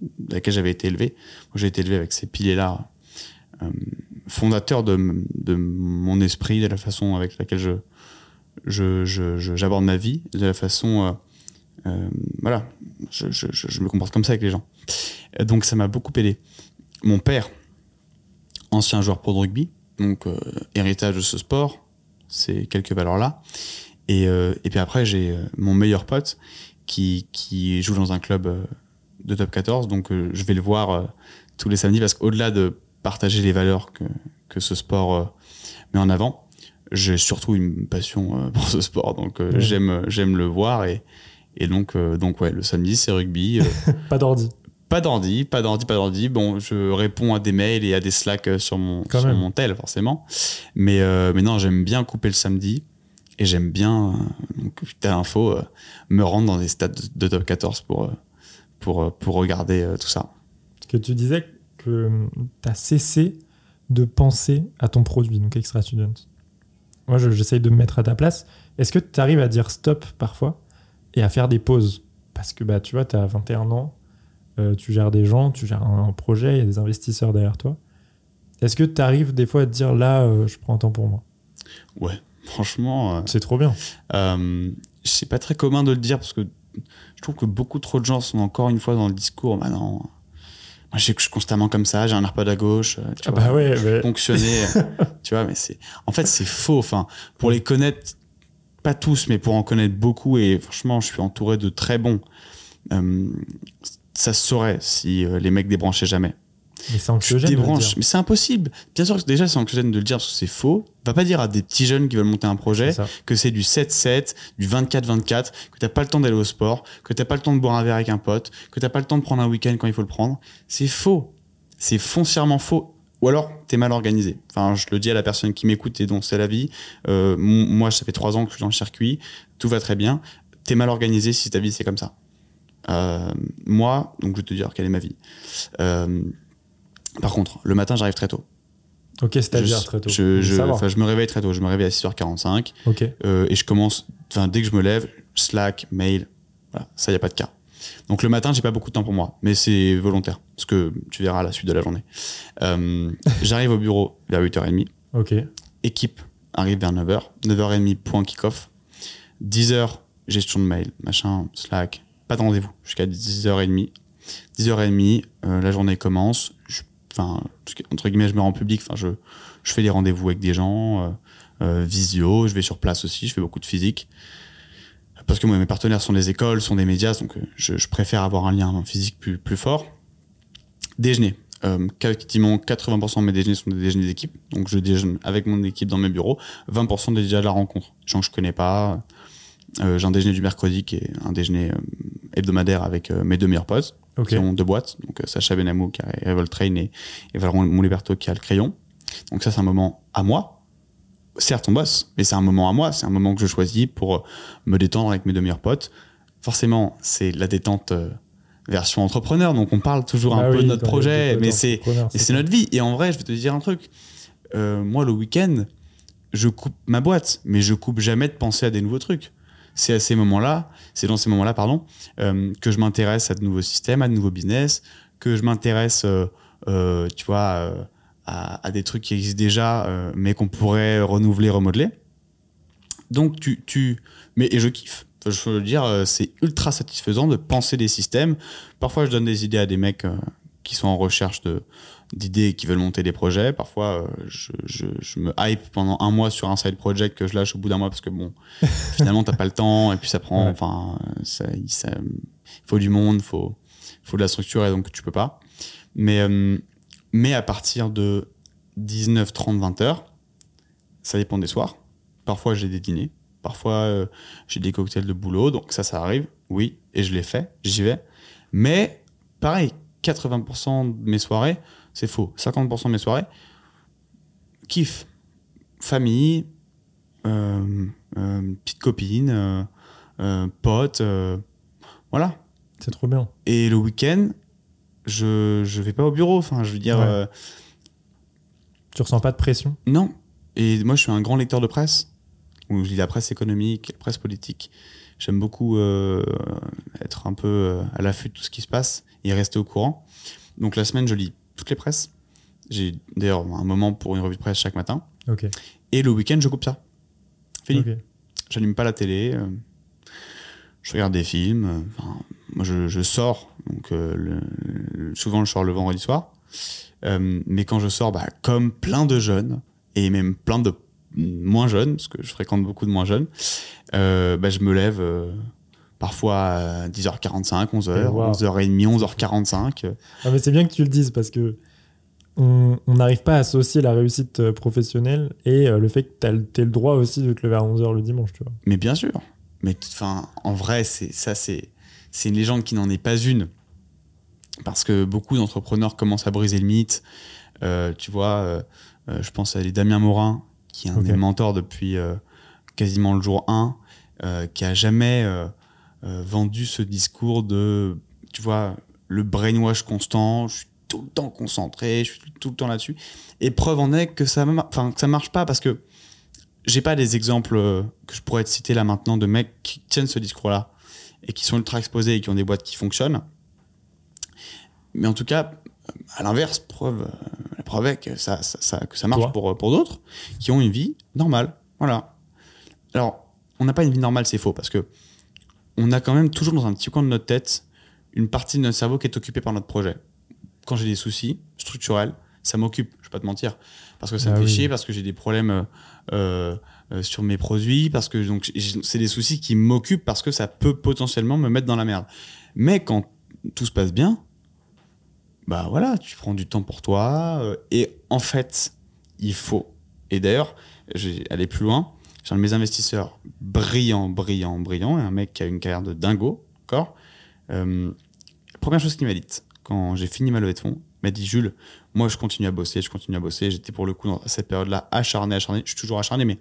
de laquelle j'avais été élevé. Moi, j'ai été élevé avec ces piliers-là euh, fondateur de, de mon esprit, de la façon avec laquelle je, je, je- je- j'aborde ma vie, de la façon, euh, euh, voilà, je, je- me comporte comme ça avec les gens. Donc ça m'a beaucoup aidé. Mon père, ancien joueur pro de rugby, donc euh, héritage de ce sport, ces quelques valeurs-là. Et, et puis après, j'ai mon meilleur pote qui, qui joue dans un club de top 14, donc je vais le voir tous les samedis parce qu'au-delà de partager les valeurs que, que ce sport met en avant, j'ai surtout une passion euh, pour ce sport, donc euh, Ouais. j'aime j'aime le voir et, et donc euh, donc ouais, le samedi c'est rugby. euh, *laughs* Pas d'ordi. pas d'ordi, pas d'ordi, pas d'ordi. Bon, je réponds à des mails et à des slacks euh, sur mon, Quand sur même. mon tel, forcément. Mais, euh, mais non, j'aime bien couper le samedi et j'aime bien, euh, donc, l'info, euh, me rendre dans des stades de, de top 14 pour, euh, pour, euh, pour regarder euh, tout ça. que tu disais que tu as cessé de penser à ton produit, donc Extra Student. Moi, je- j'essaye de me mettre à ta place. Est-ce que tu arrives à dire stop parfois et à faire des pauses? Parce que bah, tu vois, tu as 21 ans, euh, tu gères des gens, tu gères un, un projet, il y a des investisseurs derrière toi. Est-ce que tu arrives des fois à te dire là, euh, je prends un temps pour moi? Ouais, *laughs* franchement, euh, C'est trop bien. c'est pas très commun de le dire parce que je trouve que beaucoup trop de gens sont encore une fois dans le discours. Bah non, je suis constamment comme ça, j'ai un AirPod à gauche. euh, tu Ah vois, bah ouais, je ouais. ponctionné. *laughs* tu vois, mais c'est. En fait, c'est faux. Enfin, pour les connaître, pas tous, mais pour en connaître beaucoup, et franchement, je suis entouré de très bons. euh, ça se saurait si euh, les mecs débranchaient jamais. Mais c'est Tu anxiogène. de le débranches, dire. mais c'est impossible. Bien sûr que déjà c'est anxiogène de le dire parce que c'est faux. Va pas dire à des petits jeunes qui veulent monter un projet que c'est du 7-7, du 24-24, que t'as pas le temps d'aller au sport, que t'as pas le temps de boire un verre avec un pote, que t'as pas le temps de prendre un week-end quand il faut le prendre. C'est faux. C'est foncièrement faux. Ou alors, t'es mal organisé. Enfin, je le dis à la personne qui m'écoute et dont c'est la vie. Euh, moi, ça fait trois ans que je suis dans le circuit. Tout va très bien. T'es mal organisé si ta vie c'est comme ça. Euh, moi, donc je vais te dire quelle est ma vie. Euh, par contre, le matin, j'arrive très tôt. Ok, c'est-à-dire très tôt. Je, me réveille très tôt. Je me réveille à 6h45 Ok. euh, et je commence, enfin, dès que je me lève, Slack, mail, voilà, ça, y a pas de cas. Donc le matin, j'ai pas beaucoup de temps pour moi, mais c'est volontaire, parce que tu verras à la suite de la journée. Euh, J'arrive au bureau vers 8h30, Ok. équipe arrive vers 9h, 9h30, point kick-off, 10h, gestion de mail, machin, Slack, pas de rendez-vous, jusqu'à 10h30. 10h30, euh, la journée commence, enfin, entre guillemets, je me rends public, je, fais des rendez-vous avec des gens, euh, euh, visio, je vais sur place aussi, je fais beaucoup de physique. Parce que mes partenaires sont des écoles, sont des médias, donc euh, je, préfère avoir un lien physique plus, fort. Déjeuner. Euh, quasiment 80% de mes déjeuners sont des déjeuners d'équipe. Donc je déjeune avec mon équipe dans mes bureaux. 20% déjà de la rencontre. Gens que je connais pas. J'ai un déjeuner du mercredi qui est un déjeuner hebdomadaire avec mes deux meilleurs potes Ok. qui ont deux boîtes. Donc euh, Sacha Benamou qui a Revolt Train et, et Mouliberto qui a le crayon. Donc ça, c'est un moment à moi. Certes, on bosse, mais c'est un moment à moi. C'est un moment que je choisis pour euh, me détendre avec mes deux meilleurs potes. Forcément, c'est la détente euh, version entrepreneur. Donc on parle toujours Ah un peu de notre projet, mais c'est notre vie. Et en vrai, je vais te dire un truc. Euh, moi, le week-end, je coupe ma boîte, mais je coupe jamais de penser à des nouveaux trucs. C'est à ces moments-là, c'est dans ces moments-là, pardon, euh, que je m'intéresse à de nouveaux systèmes, à de nouveaux business, que je m'intéresse, euh, euh, tu vois, à, à des trucs qui existent déjà, mais qu'on pourrait renouveler, remodeler. Donc, tu, tu, mais et je kiffe. Je veux dire, c'est ultra satisfaisant de penser des systèmes. Parfois, je donne des idées à des mecs qui sont en recherche de d'idées qui veulent monter des projets. Parfois, euh, je, je, je me hype pendant un mois sur un side project que je lâche au bout d'un mois parce que bon, *laughs* finalement, t'as pas le temps et puis ça prend. Enfin, il ça- faut du monde, faut, faut de la structure et donc tu peux pas. Mais, euh, mais à partir de 19, 30, 20 heures, ça dépend des soirs. Parfois, j'ai des dîners. Parfois, euh, j'ai des cocktails de boulot. Donc ça, ça arrive. Oui. Et je l'ai fait. J'y vais. Mais pareil, 80% de mes soirées, c'est faux. 50% de mes soirées, kiff. Famille, euh, euh, petite copine, euh, euh, pote. voilà. C'est trop bien. Et le week-end, je je vais pas au bureau. Enfin, je veux dire, Ouais. Tu ressens pas de pression? Non. Et moi, je suis un grand lecteur de presse, où je lis la presse économique, la presse politique. J'aime beaucoup être un peu à l'affût de tout ce qui se passe et rester au courant. Donc la semaine, je lis toutes les presses. J'ai d'ailleurs un moment pour une revue de presse chaque matin. Ok. Et le week-end, je coupe ça. Fini. J'allume pas la télé. euh, je regarde des films. euh, enfin, moi, je, je sors. Donc, euh, le- souvent, je sors le vendredi soir. Euh, mais quand je sors, bah, comme plein de jeunes, et même plein de moins jeunes, parce que je fréquente beaucoup de moins jeunes, bah, je me lève parfois à 10h45, 11h, Wow. 11h30, 11h45. euh, Ah, mais c'est bien que tu le dises parce que on n'arrive pas à associer la réussite euh, professionnelle et euh, le fait que tu as le droit aussi de te lever à 11h le dimanche, tu vois. Mais bien sûr. Mais enfin, en vrai, c'est ça, c'est c'est une légende qui n'en est pas une, parce que beaucoup d'entrepreneurs commencent à briser le mythe. Euh, tu vois, euh, euh, je pense à Damien Morin, qui est un Ok. des mentors depuis euh, quasiment le jour 1, euh, qui a jamais vendu ce discours de, tu vois, le brainwash constant. Je suis tout le temps concentré, je suis tout le temps là-dessus. Et preuve en est que ça, enfin, que ça marche pas parce que j'ai pas des exemples euh, que je pourrais te citer là maintenant de mecs qui tiennent ce discours-là et qui sont ultra exposés et qui ont des boîtes qui fonctionnent. Mais en tout cas, à l'inverse, preuve, euh, la preuve est que ça, ça, ça- que ça marche Toi. pour, pour d'autres qui ont une vie normale. Voilà. Alors, on n'a pas une vie normale, c'est faux, parce que on a quand même toujours dans un petit coin de notre tête une partie de notre cerveau qui est occupée par notre projet. Quand j'ai des soucis structurels, ça m'occupe, je vais pas te mentir, parce que ça Ah me fait oui. chier, parce que j'ai des problèmes euh, euh, sur mes produits, parce que donc c'est des soucis qui m'occupent parce que ça peut potentiellement me mettre dans la merde. Mais quand tout se passe bien, bah voilà, tu prends du temps pour toi. euh, et en fait, il faut. Et d'ailleurs, j'ai aller plus loin. J'ai un de mes investisseurs brillant, brillant, brillant, et un mec qui a une carrière de dingo, d'accord Euh, Première chose qu'il m'a dite, quand j'ai fini ma levée de fonds, il m'a dit Jules, moi je continue à bosser, je continue à bosser. J'étais pour le coup dans cette période-là acharné, acharné. Je suis toujours acharné, mais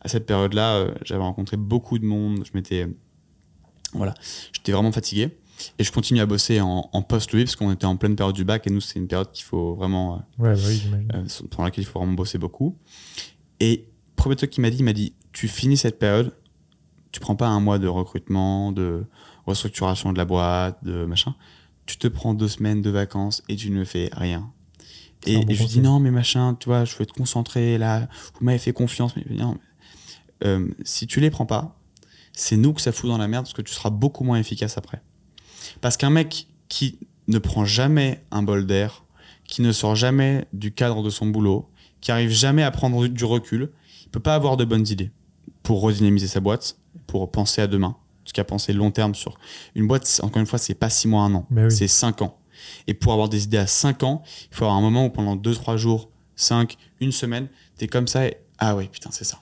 à cette période-là, euh, j'avais rencontré beaucoup de monde. Je m'étais, voilà, j'étais vraiment fatigué. Et je continue à bosser en, en post-levée parce qu'on était en pleine période du bac et nous, c'est une période qu'il faut vraiment, euh, Ouais, bah oui, pendant laquelle il faut vraiment bosser beaucoup. Et premier truc qu'il m'a dit, il m'a dit, tu finis cette période, tu prends pas un mois de recrutement, de restructuration de la boîte, de machin. Tu te prends deux semaines de vacances et tu ne fais rien. Et, bon et je lui dis non, mais machin, tu vois, je veux être concentré là. Vous m'avez fait confiance, mais non. Euh, si tu les prends pas, c'est nous que ça fout dans la merde parce que tu seras beaucoup moins efficace après. Parce qu'un mec qui ne prend jamais un bol d'air, qui ne sort jamais du cadre de son boulot, qui arrive jamais à prendre du recul, il peut pas avoir de bonnes idées pour redynamiser sa boîte, pour penser à demain, parce qu'à penser long terme sur une boîte, encore une fois, c'est pas six mois, un an, oui. c'est cinq ans. Et pour avoir des idées à cinq ans, il faut avoir un moment où pendant deux, trois jours, cinq, une semaine, t'es comme ça et ah ouais, putain, c'est ça.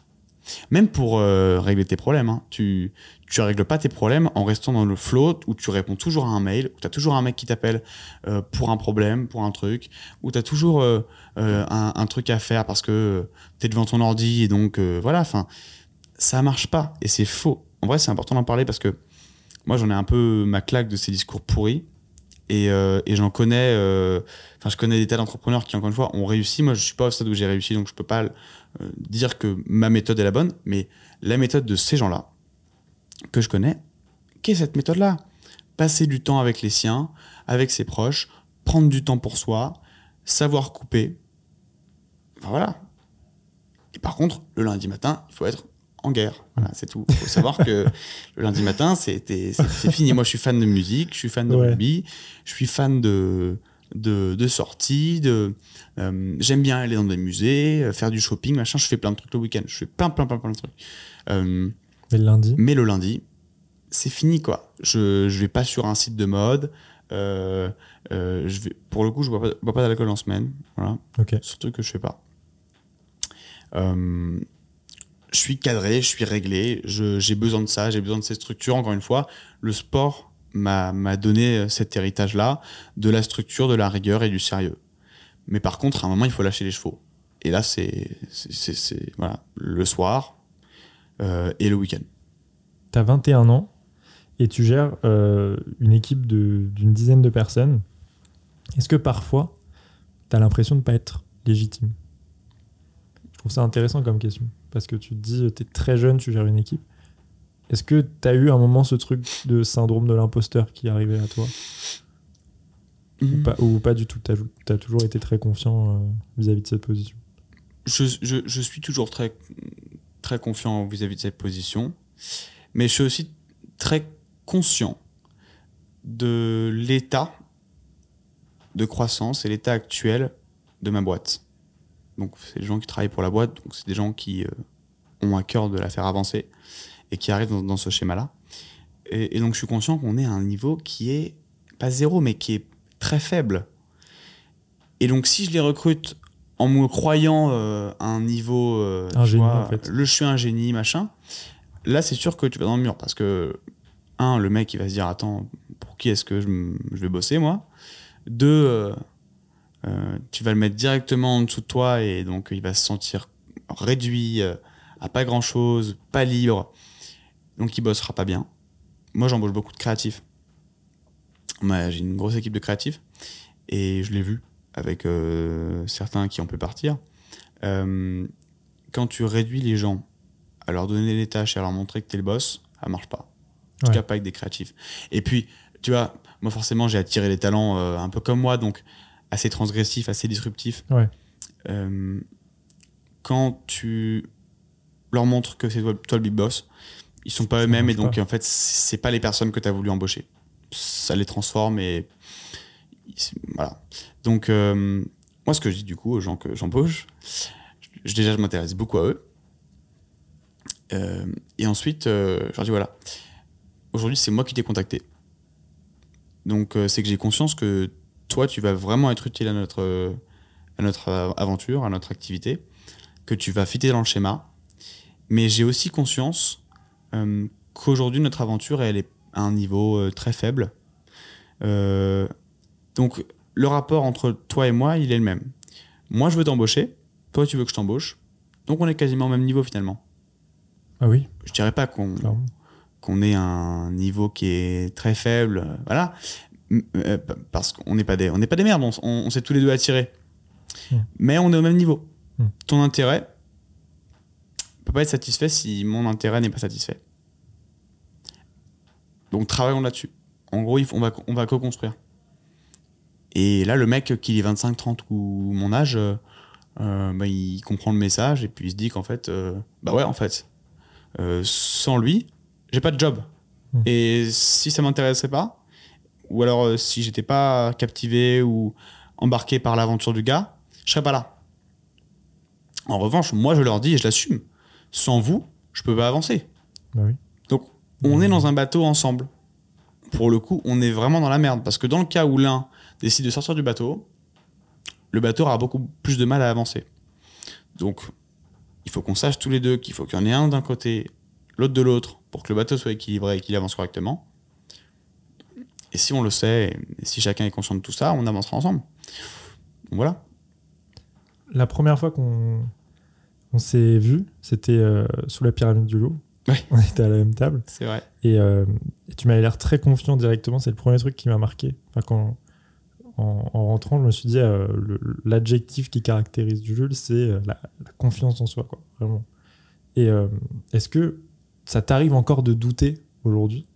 Même pour euh, régler tes problèmes, hein. tu tu règles pas tes problèmes en restant dans le flow où tu réponds toujours à un mail, où tu as toujours un mec qui t'appelle euh, pour un problème, pour un truc, où tu as toujours euh, un, un, truc à faire parce que tu es devant ton ordi et donc voilà, enfin ça marche pas et c'est faux. En vrai, c'est important d'en parler parce que moi j'en ai un peu ma claque de ces discours pourris et, et j'en connais enfin je connais des tas d'entrepreneurs qui encore une fois ont réussi moi je suis pas au stade où j'ai réussi donc je peux pas euh, dire que ma méthode est la bonne, mais la méthode de ces gens-là, que je connais, qu'est cette méthode-là? Passer du temps avec les siens, avec ses proches, prendre du temps pour soi, savoir couper. Enfin voilà. Et par contre, le lundi matin, il faut être en guerre. Voilà, c'est tout. Il faut savoir que *laughs* le lundi matin, c'est fini. Moi, je suis fan de musique, je suis fan de rugby, je suis fan de, de, de sorties, de, euh, j'aime bien aller dans des musées, euh, faire du shopping, machin. Je fais plein de trucs le week-end. Je fais plein, plein, plein, plein de trucs. Euh, mais le lundi? Mais le lundi, c'est fini, quoi. Je, je vais pas sur un site de mode. je vais, pour le coup, je bois pas, pas d'alcool en semaine. Voilà. Okay. Surtout que je fais pas. Je suis cadré, je suis réglé. J'ai besoin de ça, j'ai besoin de ces structures. Encore une fois, le sport m'a donné cet héritage-là de la structure, de la rigueur et du sérieux. Mais par contre, à un moment, il faut lâcher les chevaux. Et là, c'est le soir euh, et le week-end. Tu as 21 ans et tu gères euh, une équipe d'une dizaine de personnes. Est-ce que parfois, tu as l'impression de ne pas être légitime? Je trouve ça intéressant comme question. Parce que tu te dis, tu es très jeune, tu gères une équipe. Est-ce que tu as eu un moment ce truc de syndrome de l'imposteur qui arrivé à toi? Ou, pas, du tout Tu as, toujours été très confiant euh, vis-à-vis de cette position? Je, je, je, suis toujours très, très confiant vis-à-vis de cette position, mais je suis aussi très conscient de l'état de croissance et l'état actuel de ma boîte. Donc, c'est les gens qui travaillent pour la boîte, donc c'est des gens qui euh, ont à cœur de la faire avancer et qui arrivent dans, dans ce schéma-là. Et, et, donc, je suis conscient qu'on est à un niveau qui est pas zéro, mais qui est très faible. Et donc, si je les recrute en me croyant euh, à un niveau. Euh, un génie, en fait. Le je suis un génie, machin. Là, c'est sûr que tu vas dans le mur parce que, un, le mec, il va se dire Attends, pour qui est-ce que je, vais bosser, moi? Deux, euh, tu vas le mettre directement en dessous de toi et donc il va se sentir réduit à pas grand chose, pas libre. Donc il bossera pas bien. Moi, j'embauche beaucoup de créatifs j'ai une grosse équipe de créatifs et je l'ai vu avec euh, certains qui ont pu partir. Euh, quand tu réduis les gens à leur donner les tâches et à leur montrer que tu es le boss, ça marche pas. En tout cas, pas avec des créatifs. Et puis, tu vois, moi forcément, j'ai attiré les talents euh, un peu comme moi, donc assez transgressifs, assez disruptifs. quand tu leur montres que c'est toi, le big boss, ils sont pas eux-mêmes et donc en fait, c'est pas les personnes que tu as voulu embaucher ça les transforme et voilà. Donc, euh, moi, ce que je dis du coup aux gens que j'embauche, je, déjà, je m'intéresse beaucoup à eux. Euh, et ensuite, euh, je leur dis voilà, aujourd'hui, c'est moi qui t'ai contacté. Donc, c'est que j'ai conscience que toi, tu vas vraiment être utile à notre, à notre aventure, à notre activité, que tu vas fitter dans le schéma. Mais j'ai aussi conscience qu'aujourd'hui, notre aventure, elle est un niveau euh, très faible. Euh, donc le rapport entre toi et moi, il est le même. Moi, je veux t'embaucher, toi, tu veux que je t'embauche. Donc on est quasiment au même niveau finalement. Ah oui. Je dirais pas qu'on qu'on ait un niveau qui est très faible, voilà, euh, parce qu'on n'est pas des on n'est pas des merdes, on, on, s'est tous les deux attirés. Hmm. Mais on est au même niveau. Hmm. Ton intérêt peut pas être satisfait si mon intérêt n'est pas satisfait. Donc travaillons là-dessus. En gros, on va, on va co-construire. Et là, le mec qui est 25, 30 ou mon âge, euh, euh, bah, il comprend le message et puis il se dit qu'en fait, euh, bah ouais, en fait, sans lui, j'ai pas de job. Hmm. Et si ça m'intéressait pas, ou alors si j'étais pas captivé ou embarqué par l'aventure du gars, je serais pas là. En revanche, moi, je leur dis et je l'assume. Sans vous, je peux pas avancer. Bah oui on est dans un bateau ensemble. Pour le coup, on est vraiment dans la merde. Parce que dans le cas où l'un décide de sortir du bateau, le bateau aura beaucoup plus de mal à avancer. Donc, il faut qu'on sache tous les deux qu'il faut qu'il y en ait un d'un côté, l'autre de l'autre, pour que le bateau soit équilibré et qu'il avance correctement. Et si on le sait, et si chacun est conscient de tout ça, on avancera ensemble. Donc voilà. La première fois qu'on on s'est vu, c'était euh, sous la pyramide du loup. Ouais. *laughs* On était à la même table. C'est vrai. Et, euh, et tu m'avais l'air très confiant directement. C'est le premier truc qui m'a marqué. Enfin, quand, en, en rentrant, je me suis dit, euh, l'adjectif qui caractérise Jules, c'est la, la confiance en soi, quoi, vraiment. Et est-ce que ça t'arrive encore de douter aujourd'hui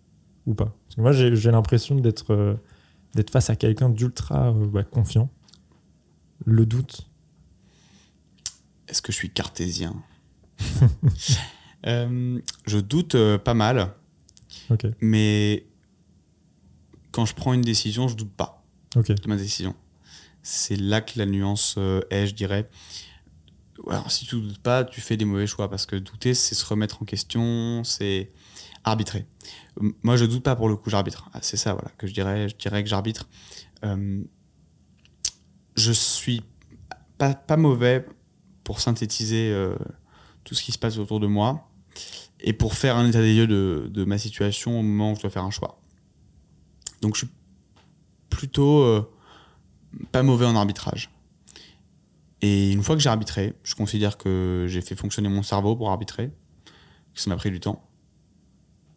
ou pas Parce que moi, j'ai l'impression d'être euh, d'être face à quelqu'un d'ultra euh, bah, confiant. Le doute. Est-ce que je suis cartésien? *laughs* Euh, Je doute pas mal, mais quand je prends une décision, je doute pas. de ma décision. C'est là que la nuance est, je dirais. Alors, si tu doutes pas, tu fais des mauvais choix parce que douter, c'est se remettre en question, c'est arbitrer. M- Moi, je doute pas pour le coup, j'arbitre. Ah, c'est ça, voilà, que je dirais. Je dirais que j'arbitre. Euh, je suis pas, pas mauvais pour synthétiser euh, tout ce qui se passe autour de moi et pour faire un état des lieux de, de ma situation au moment où je dois faire un choix. Donc, je suis plutôt euh, pas mauvais en arbitrage. Et une fois que j'ai arbitré, je considère que j'ai fait fonctionner mon cerveau pour arbitrer, que ça m'a pris du temps,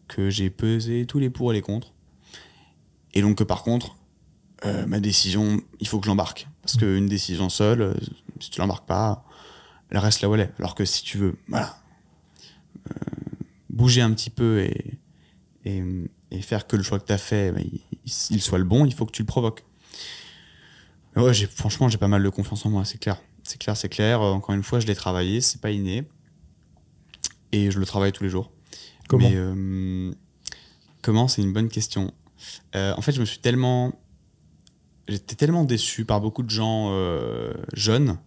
que j'ai pesé tous les pour et les contre, et donc que par contre, euh, ma décision, il faut que je l'embarque. Parce qu'une décision seule, euh, si tu l'embarques pas, elle reste là où elle est. Alors que si tu veux, voilà, euh, bouger un petit peu et, et, et faire que le choix que tu as fait, bah, il, il soit le bon, il faut que tu le provoques. Mais Ouais, j'ai, franchement, j'ai pas mal de confiance en moi, c'est clair. C'est clair, c'est clair. Encore une fois, je l'ai travaillé, c'est pas inné. Et je le travaille tous les jours. Comment Mais, euh, comment C'est une bonne question. Euh, en fait, je me suis tellement. J'étais tellement déçu par beaucoup de gens euh, jeunes,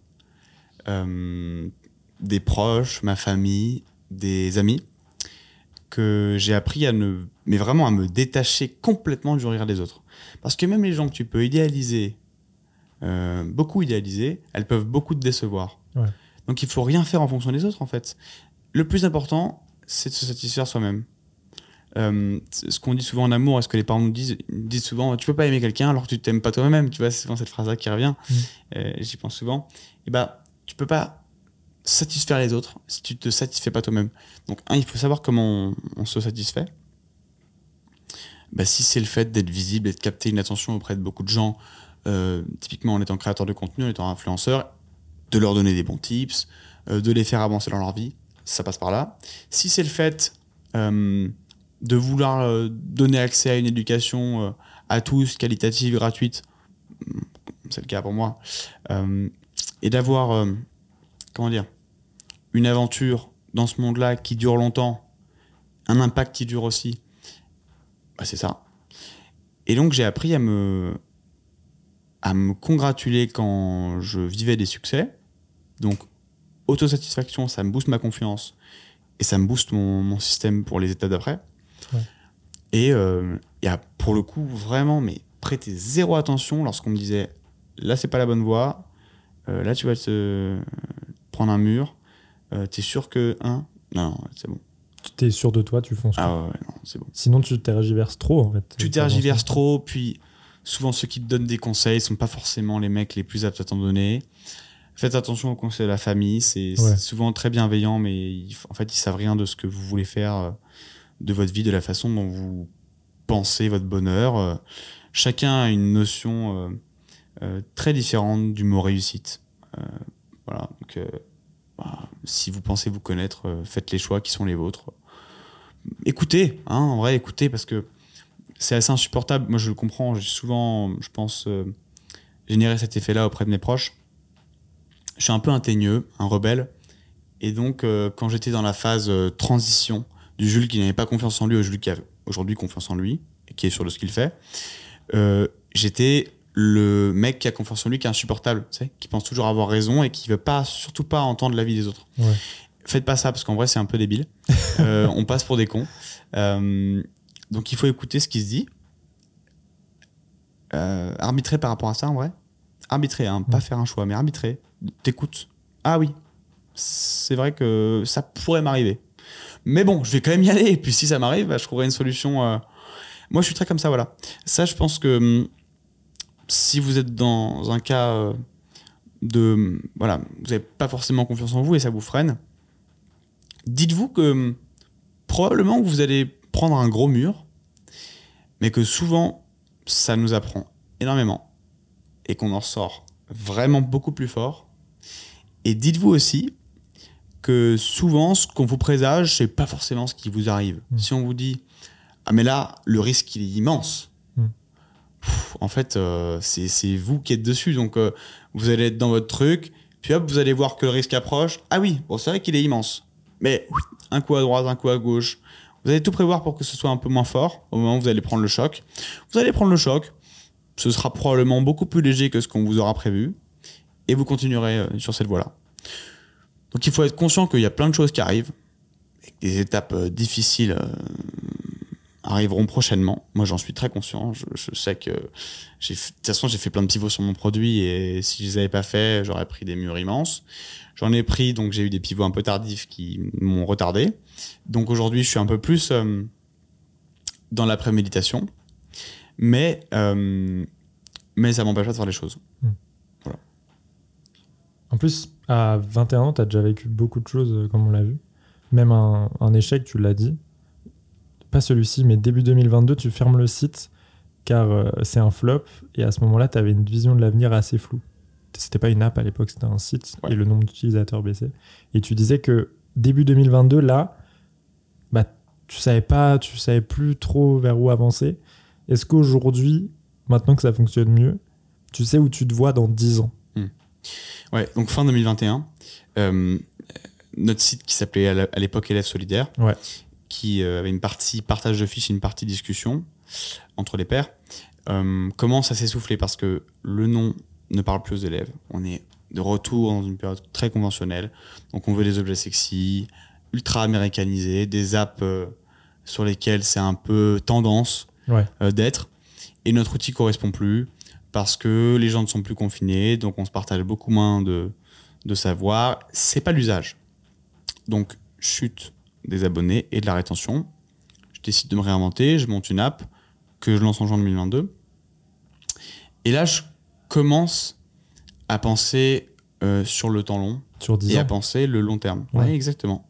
des proches, ma famille, des amis, que j'ai appris à ne. Mais vraiment à me détacher complètement du regard des autres. Parce que même les gens que tu peux idéaliser, beaucoup idéaliser, elles peuvent beaucoup te décevoir. Ouais. Donc il faut rien faire en fonction des autres en fait. Le plus important, c'est de se satisfaire soi-même. Euh, ce qu'on dit souvent en amour, est-ce que les parents nous disent, disent souvent, tu peux pas aimer quelqu'un alors que tu t'aimes pas toi-même, tu vois, c'est souvent cette phrase-là qui revient, Mm. Euh, j'y pense souvent. Et bah, tu peux pas satisfaire les autres si tu te satisfais pas toi-même. Donc, un, il faut savoir comment on, on se satisfait. Bah, si c'est le fait d'être visible et de capter une attention auprès de beaucoup de gens, euh, typiquement en étant créateur de contenu, en étant influenceur, de leur donner des bons tips, de les faire avancer dans leur vie, ça passe par là. Si c'est le fait euh, de vouloir euh, donner accès à une éducation euh, à tous, qualitative, gratuite, mm, c'est le cas pour moi, et d'avoir, comment dire, une aventure dans ce monde-là qui dure longtemps, un impact qui dure aussi, bah, c'est ça. Et donc j'ai appris à me, à me congratuler quand je vivais des succès. Donc autosatisfaction, ça me booste ma confiance et ça me booste mon, mon système pour les étapes d'après. Ouais. Et euh, y a pour le coup vraiment, mais prêter zéro attention lorsqu'on me disait là c'est pas la bonne voie, euh, là tu vas te prendre un mur, euh, t'es sûr que hein non, non c'est bon. Tu t'es sûr de toi, tu fonces. Ah ouais, non c'est bon. Sinon, tu tergiverses trop, en fait. Tu tergiverses trop, puis souvent ceux qui te donnent des conseils sont pas forcément les mecs les plus aptes à t'en donner. Faites attention aux conseils de la famille, c'est Ouais. souvent très bienveillant, mais ils- en fait ils savent rien de ce que vous voulez faire euh, de votre vie, de la façon dont vous pensez votre bonheur. Euh, Chacun a une notion euh, très différente du mot réussite. Euh, voilà, donc euh, bah, si vous pensez vous connaître, faites les choix qui sont les vôtres. Écoutez, hein, en vrai, écoutez, parce que c'est assez insupportable. Moi, je le comprends. J'ai souvent, je pense, généré cet effet-là auprès de mes proches. Je suis un peu un teigneux, un rebelle. Et donc, euh, quand j'étais dans la phase euh, transition du Jules qui n'avait pas confiance en lui au Jules qui a aujourd'hui confiance en lui et qui est sûr de ce qu'il fait, euh, j'étais le mec qui a confiance en lui, qui est insupportable, tu sais, qui pense toujours avoir raison et qui veut pas, surtout pas entendre l'avis des autres. Ouais. Faites pas ça parce qu'en vrai, c'est un peu débile. *laughs* On passe pour des cons. Donc, il faut écouter ce qui se dit. Arbitrer par rapport à ça, en vrai. Arbitrer, hein, pas faire un choix, mais arbitrer. T'écoutes. Ah oui. c'est vrai que ça pourrait m'arriver. Mais bon, je vais quand même y *laughs* aller. Et puis si ça m'arrive, bah, je trouverai une solution. euh. Moi, je suis très comme ça, voilà. Ça, je pense que hum, si vous êtes dans un cas euh, de. hum, Voilà, vous n'avez pas forcément confiance en vous et ça vous freine, dites-vous que hum, probablement vous allez prendre un gros mur, mais que souvent, ça nous apprend énormément et qu'on en sort vraiment beaucoup plus fort. Et dites-vous aussi que souvent, ce qu'on vous présage, c'est pas forcément ce qui vous arrive. Mm. Si on vous dit, ah mais là, le risque il est immense. Mm. Pff, en fait, euh, c'est c'est vous qui êtes dessus, donc euh, vous allez être dans votre truc, puis hop, vous allez voir que le risque approche. Ah oui, bon, c'est vrai qu'il est immense, mais un coup à droite, un coup à gauche. Vous allez tout prévoir pour que ce soit un peu moins fort au moment où vous allez prendre le choc. Vous allez prendre le choc, ce sera probablement beaucoup plus léger que ce qu'on vous aura prévu, et vous continuerez euh, sur cette voie-là. Donc il faut être conscient qu'il y a plein de choses qui arrivent, et que des étapes euh, difficiles euh, arriveront prochainement. Moi j'en suis très conscient, je, sais que de toute façon j'ai fait plein de pivots sur mon produit, et si je les avais pas fait, j'aurais pris des murs immenses. J'en ai pris, donc j'ai eu des pivots un peu tardifs qui m'ont retardé. Donc aujourd'hui je suis un peu plus dans la préméditation, mais, euh, mais ça m'empêche pas de faire les choses. En plus, à 21 ans, tu as déjà vécu beaucoup de choses, euh, comme on l'a vu. Même un, un échec, tu l'as dit. Pas celui-ci, mais début 2022, tu fermes le site car euh, c'est un flop. Et à ce moment-là, tu avais une vision de l'avenir assez floue. C'était pas une app à l'époque, c'était un site Ouais. et le nombre d'utilisateurs baissait. Et tu disais que début 2022, là, bah, tu savais pas, tu savais plus trop vers où avancer. Est-ce qu'aujourd'hui, maintenant que ça fonctionne mieux, tu sais où tu te vois dans 10 ans? Ouais, donc fin 2021, euh, notre site qui s'appelait à l'époque Élèves Solidaires, Ouais. qui euh, avait une partie partage de fiches et une partie discussion entre les pairs, euh, commence à s'essouffler parce que le nom ne parle plus aux élèves. On est de retour dans une période très conventionnelle. Donc on veut des objets sexy, ultra américanisés, des apps sur lesquelles c'est un peu tendance Ouais. d'être. Et notre outil correspond plus parce que les gens ne sont plus confinés, donc on se partage beaucoup moins de, de savoir. C'est pas l'usage. Donc, chute des abonnés et de la rétention. Je décide de me réinventer, je monte une app que je lance en juin 2022. Et là, je commence à penser euh, sur le temps long sur 10 et à penser le long terme. Ouais. Ouais, exactement.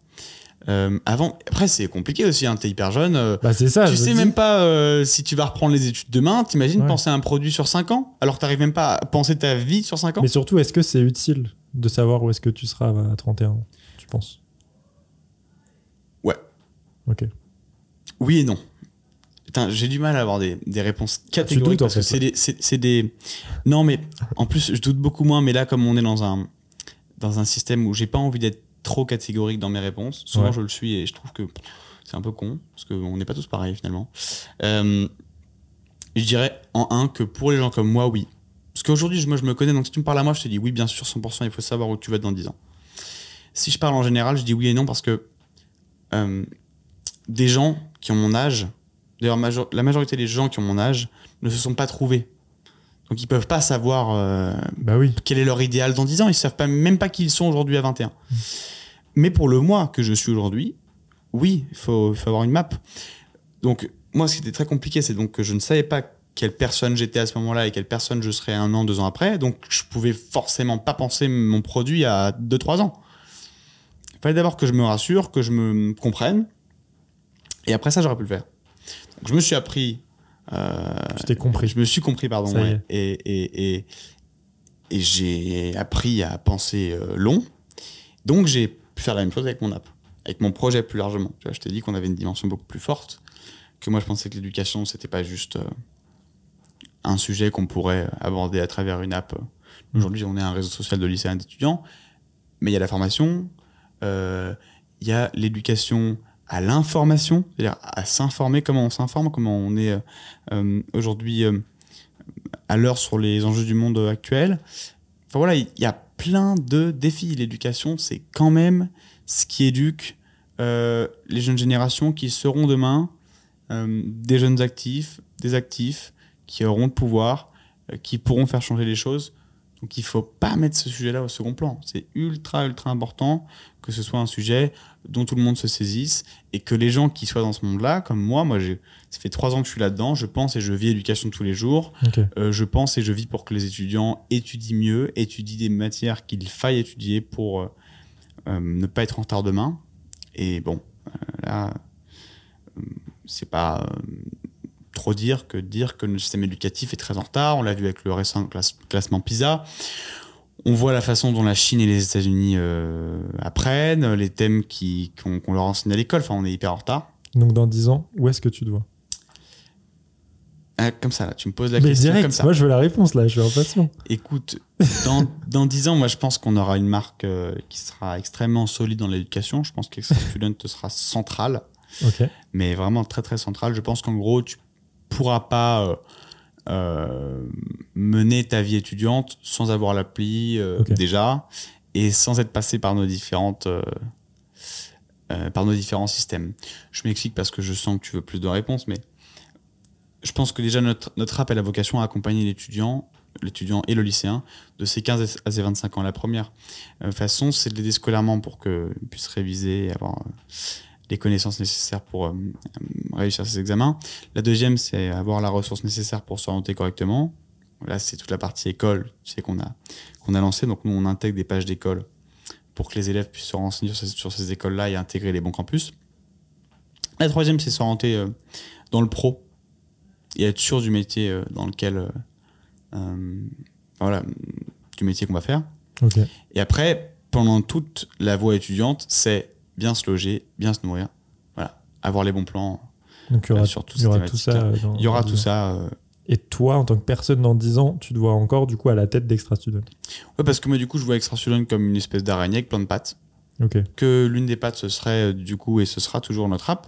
Euh, avant, après, c'est compliqué aussi, hein, t'es hyper jeune. euh, Bah, c'est ça. tu sais dis. même pas euh, si tu vas reprendre les études demain. T'imagines Ouais. penser à un produit sur 5 ans alors que t'arrives même pas à penser ta vie sur 5 ans Mais surtout, est-ce que c'est utile de savoir où est-ce que tu seras à 31 ans, tu penses? Ouais. Ok. Oui et non. J'ai du mal à avoir des, des réponses doutes, catégoriques en parce que c'est des, des. Non, mais en plus, je doute beaucoup moins. Mais là, comme on est dans un, dans un système où j'ai pas envie d'être trop catégorique dans mes réponses, souvent Ouais. je le suis et je trouve que c'est un peu con parce qu'on n'est pas tous pareils finalement. Euh, je dirais en un que pour les gens comme moi, oui. Parce qu'aujourd'hui, moi, je me connais, donc si tu me parles à moi, je te dis oui, bien sûr, 100%, il faut savoir où tu vas dans 10 ans. Si je parle en général, je dis oui et non parce que euh, des gens qui ont mon âge, d'ailleurs, major- la majorité des gens qui ont mon âge ne se sont pas trouvés. Donc, ils peuvent pas savoir euh, Bah oui. quel est leur idéal dans 10 ans. Ils savent pas, même pas qui ils sont aujourd'hui à 21. Mais pour le moi que je suis aujourd'hui, oui, il faut, il faut avoir une map. Donc, moi, ce qui était très compliqué, c'est donc que je ne savais pas quelle personne j'étais à ce moment-là et quelle personne je serais un an, deux ans après. Donc, je pouvais forcément pas penser mon produit à 2-3 ans. Il fallait d'abord que je me rassure, que je me comprenne. Et après ça, j'aurais pu le faire. Donc, je me suis appris euh, Tu t'es compris. je me suis compris, pardon. Ouais. Et, et, et, et j'ai appris à penser euh, long. Donc, j'ai pu faire la même chose avec mon app, avec mon projet plus largement. Tu vois, je t'ai dit qu'on avait une dimension beaucoup plus forte, que moi, je pensais que l'éducation, c'était pas juste euh, un sujet qu'on pourrait aborder à travers une app. Aujourd'hui, on est un réseau social de lycéens et d'étudiants, mais il y a la formation, euh, il y a l'éducation à l'information, c'est-à-dire à s'informer, comment on s'informe, comment on est euh, euh, aujourd'hui euh, à l'heure sur les enjeux du monde actuel. Enfin voilà, il y a plein de défis. L'éducation, c'est quand même ce qui éduque euh, les jeunes générations qui seront demain euh, des jeunes actifs, des actifs qui auront le pouvoir, euh, qui pourront faire changer les choses. Donc il faut pas mettre ce sujet-là au second plan. C'est ultra, ultra important que ce soit un sujet dont tout le monde se saisisse et que les gens qui soient dans ce monde-là, comme moi, moi j'ai, ça fait trois ans que je suis là-dedans, je pense et je vis éducation tous les jours. Euh, je pense et je vis pour que les étudiants étudient mieux, étudient des matières qu'il faille étudier pour euh, euh, ne pas être en retard demain. Et bon, là, c'est pas trop dire que dire que le système éducatif est très en retard. On l'a vu avec le récent classe- classement PISA. On voit la façon dont la Chine et les États-Unis euh, apprennent, les thèmes qu'on leur enseigne à l'école. Enfin, on est hyper en retard. Donc dans 10 ans, où est-ce que tu te vois? Ah, comme ça, là, tu me poses la Mais question direct, comme ça. moi je veux la réponse là, je suis impatient. Écoute, dans, *laughs* dans 10 ans, moi je pense qu'on aura une marque euh, qui sera extrêmement solide dans l'éducation. Je pense qu'Extra Student sera centrale, Ok. mais vraiment très très centrale. Je pense qu'en gros, tu pourras pas euh, euh, mener ta vie étudiante sans avoir l'appli euh, déjà et sans être passé par nos différentes. par nos différents systèmes. Je m'explique parce que je sens que tu veux plus de réponses, mais je pense que déjà notre, notre app a la vocation à accompagner l'étudiant, l'étudiant et le lycéen de ses 15 à ses 25 ans. La première façon, c'est de l'aider scolairement pour qu'il puisse réviser et avoir les connaissances nécessaires pour euh, euh, réussir ses examens. La deuxième, c'est avoir la ressource nécessaire pour s'orienter correctement. Là, c'est toute la partie école sais, qu'on a, qu'on a lancée. Donc, nous, on intègre des pages d'école pour que les élèves puissent se renseigner sur ces, sur ces écoles-là et intégrer les bons campus. La troisième, c'est s'orienter euh, dans le pro et être sûr du métier euh, dans lequel. voilà, du métier qu'on va faire. Ok. Et après, pendant toute la voie étudiante, c'est bien se loger, bien se nourrir. Voilà, avoir les bons plans. Donc il y aura, Euh, sur toutes il y aura ces tout ça. euh, dans- Il y aura tout 10 ans. ça. euh, Et toi, en tant que personne dans 10 ans, tu te vois encore du coup à la tête d'Extra Student? Ouais, parce que moi, du coup, je vois Extra Student comme une espèce d'araignée avec plein de pattes. Ok. Que l'une des pattes, ce serait, du coup, et ce sera toujours notre app.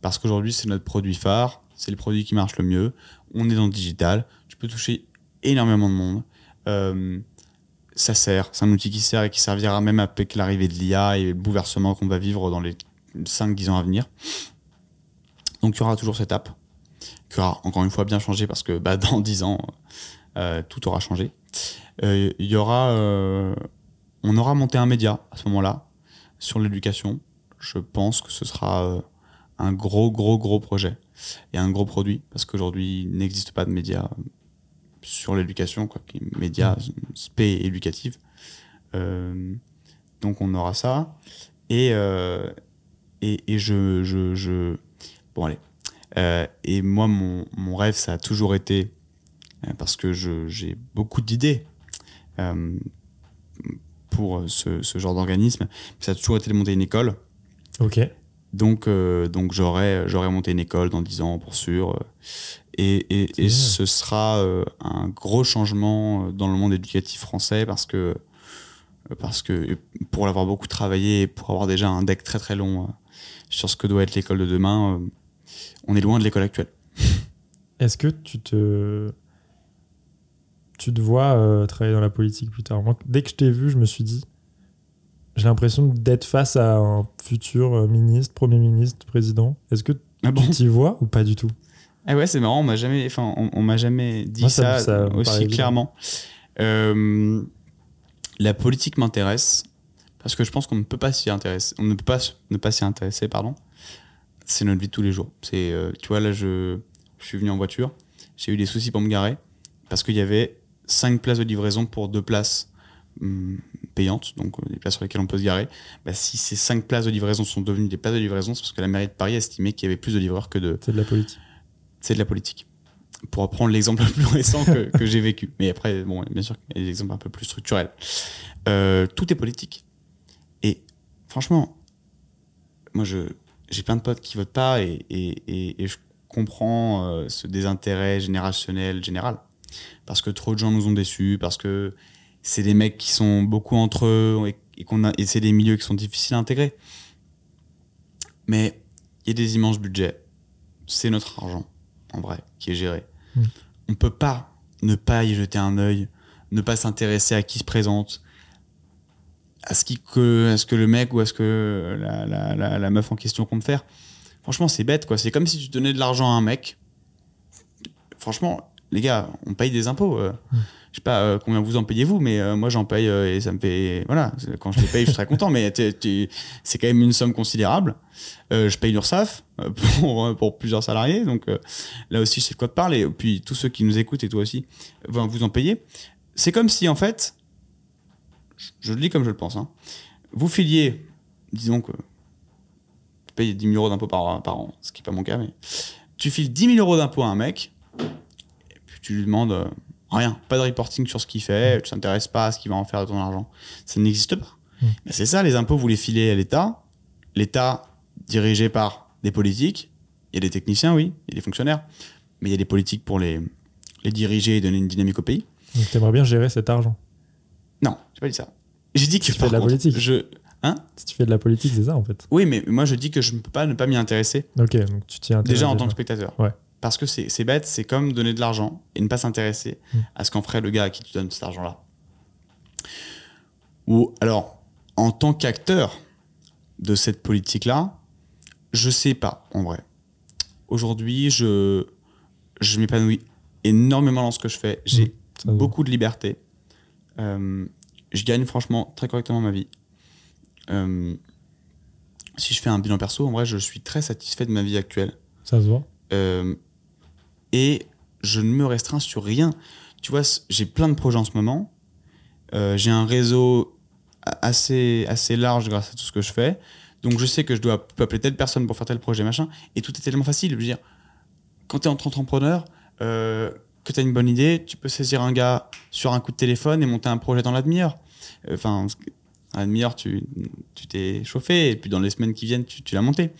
Parce qu'aujourd'hui, c'est notre produit phare. C'est le produit qui marche le mieux. On est dans le digital. Tu peux toucher énormément de monde. Euh, ça sert. C'est un outil qui sert et qui servira même avec l'arrivée de l'IA et le bouleversement qu'on va vivre dans les 5-10 ans à venir. Donc, il y aura toujours cette app. Qui aura, encore une fois, bien changé parce que bah, *laughs* dans 10 ans, euh, tout aura changé. Euh, Il y aura. euh, on aura monté un média à ce moment-là sur l'éducation. Je pense que ce sera un gros, gros, gros projet et un gros produit parce qu'aujourd'hui, il n'existe pas de média sur l'éducation, quoi, qui est média spé éducatif. Euh, donc on aura ça. Et, euh, et, et je, je, je- Bon, allez. Euh, et moi, mon, mon rêve, ça a toujours été, parce que je- j'ai beaucoup d'idées pour ce, ce genre d'organisme, ça a toujours été de monter une école. Ok. Donc, donc j'aurais, j'aurais monté une école dans 10 ans, pour sûr. Et, et, et Génial. ce sera euh, un gros changement euh, dans le monde éducatif français parce que, euh, parce que pour l'avoir beaucoup travaillé et pour avoir déjà un deck très très long euh, sur ce que doit être l'école de demain, euh, on est loin de l'école actuelle. *laughs* Est-ce que tu te. Tu te vois travailler dans la politique plus tard? Moi, dès que je t'ai vu, je me suis dit. J'ai l'impression d'être face à un futur ministre, premier ministre, président. Est-ce que Ah bon? tu t'y vois ou pas du tout? Ah ouais, c'est marrant, on m'a jamais, enfin, on, on m'a jamais dit Moi, ça- aussi clairement. Euh, la politique m'intéresse parce que je pense qu'on ne peut pas s'y intéresser, on ne peut pas ne pas s'y intéresser, pardon. C'est notre vie de tous les jours. C'est, euh, tu vois, là, je, je suis venu en voiture, j'ai eu des soucis pour me garer parce qu'il y avait cinq places de livraison pour deux places hum, payantes, donc euh, des places sur lesquelles on peut se garer. Bah, si ces cinq places de livraison sont devenues des places de livraison, c'est parce que la mairie de Paris a estimé qu'il y avait plus de livreurs que de, C'est de la politique. C'est de la politique. Pour reprendre l'exemple *laughs* le plus récent que, j'ai vécu. Mais après, bon, bien sûr, il y a des exemples un peu plus structurels. Euh, tout est politique. Et franchement, moi, je, j'ai plein de potes qui votent pas et, et, et, je comprends euh, ce désintérêt générationnel général. Parce que trop de gens nous ont déçus, parce que c'est des mecs qui sont beaucoup entre eux et, qu'on c'est des milieux qui sont difficiles à intégrer. Mais il y a des immenses budgets. C'est notre argent, en vrai, qui est géré. Mm. On peut pas ne pas y jeter un œil, ne pas s'intéresser à qui se présente, à ce, qui, que, à ce que le mec ou à ce que la, la, la, la meuf en question compte faire. Franchement, c'est bête, quoi. C'est comme si tu donnais de l'argent à un mec. Franchement, les gars, on paye des impôts. euh. Mm. Je sais pas euh, combien vous en payez vous, mais euh, moi j'en paye euh, et ça me fait. Voilà, quand je les paye, je suis très content, mais c'est quand même une somme considérable. Je paye l'URSSAF pour, plusieurs salariés, donc là aussi je sais de quoi te parler. Et puis tous ceux qui nous écoutent et toi aussi, vous en payez. C'est comme si en fait, je- le dis comme je le pense, hein, vous filiez, disons que tu payes 10 000 euros d'impôts par, par an, ce qui n'est pas mon cas, mais tu files 10 000 euros d'impôts à un mec, tu lui demandes euh, rien, pas de reporting sur ce qu'il fait, tu t'intéresses pas à ce qu'il va en faire de ton argent. Ça n'existe pas. Mm. Mais c'est ça, les impôts, vous les filez à l'État. L'État, dirigé par des politiques, il y a des techniciens, oui, il y a des fonctionnaires, mais il y a des politiques pour les, les diriger et donner une dynamique au pays. Donc t'aimerais bien gérer cet argent. Non, j'ai pas dit ça. J'ai dit que Tu fais de la contre, politique. Je... Hein? Si tu fais de la politique, c'est ça en fait. Oui, mais moi je dis que je ne peux pas ne pas m'y intéresser. Ok, donc tu t'y intéresses. Déjà en tant que spectateur. Ouais. Parce que c'est bête, c'est comme donner de l'argent et ne pas s'intéresser Mm. à ce qu'en ferait le gars à qui tu donnes cet argent-là. Ou alors, en tant qu'acteur de cette politique-là, je sais pas, en vrai. Aujourd'hui, je, je m'épanouis énormément dans ce que je fais. J'ai Mm, beaucoup de liberté. Euh, je gagne franchement très correctement ma vie. Euh, si je fais un bilan perso, en vrai, je suis très satisfait de ma vie actuelle. Ça se voit. Euh, et je ne me restreins sur rien. Tu vois, j'ai plein de projets en ce moment. Euh, j'ai un réseau assez, assez large grâce à tout ce que je fais. Donc je sais que je dois appeler telle personne pour faire tel projet, machin. Et tout est tellement facile. Je veux dire, quand tu es entrepreneur, euh, que tu as une bonne idée, tu peux saisir un gars sur un coup de téléphone et monter un projet dans la demi-heure. Euh, Enfin, à la demi-heure, tu tu t'es chauffé, et puis dans les semaines qui viennent, tu, tu l'as monté.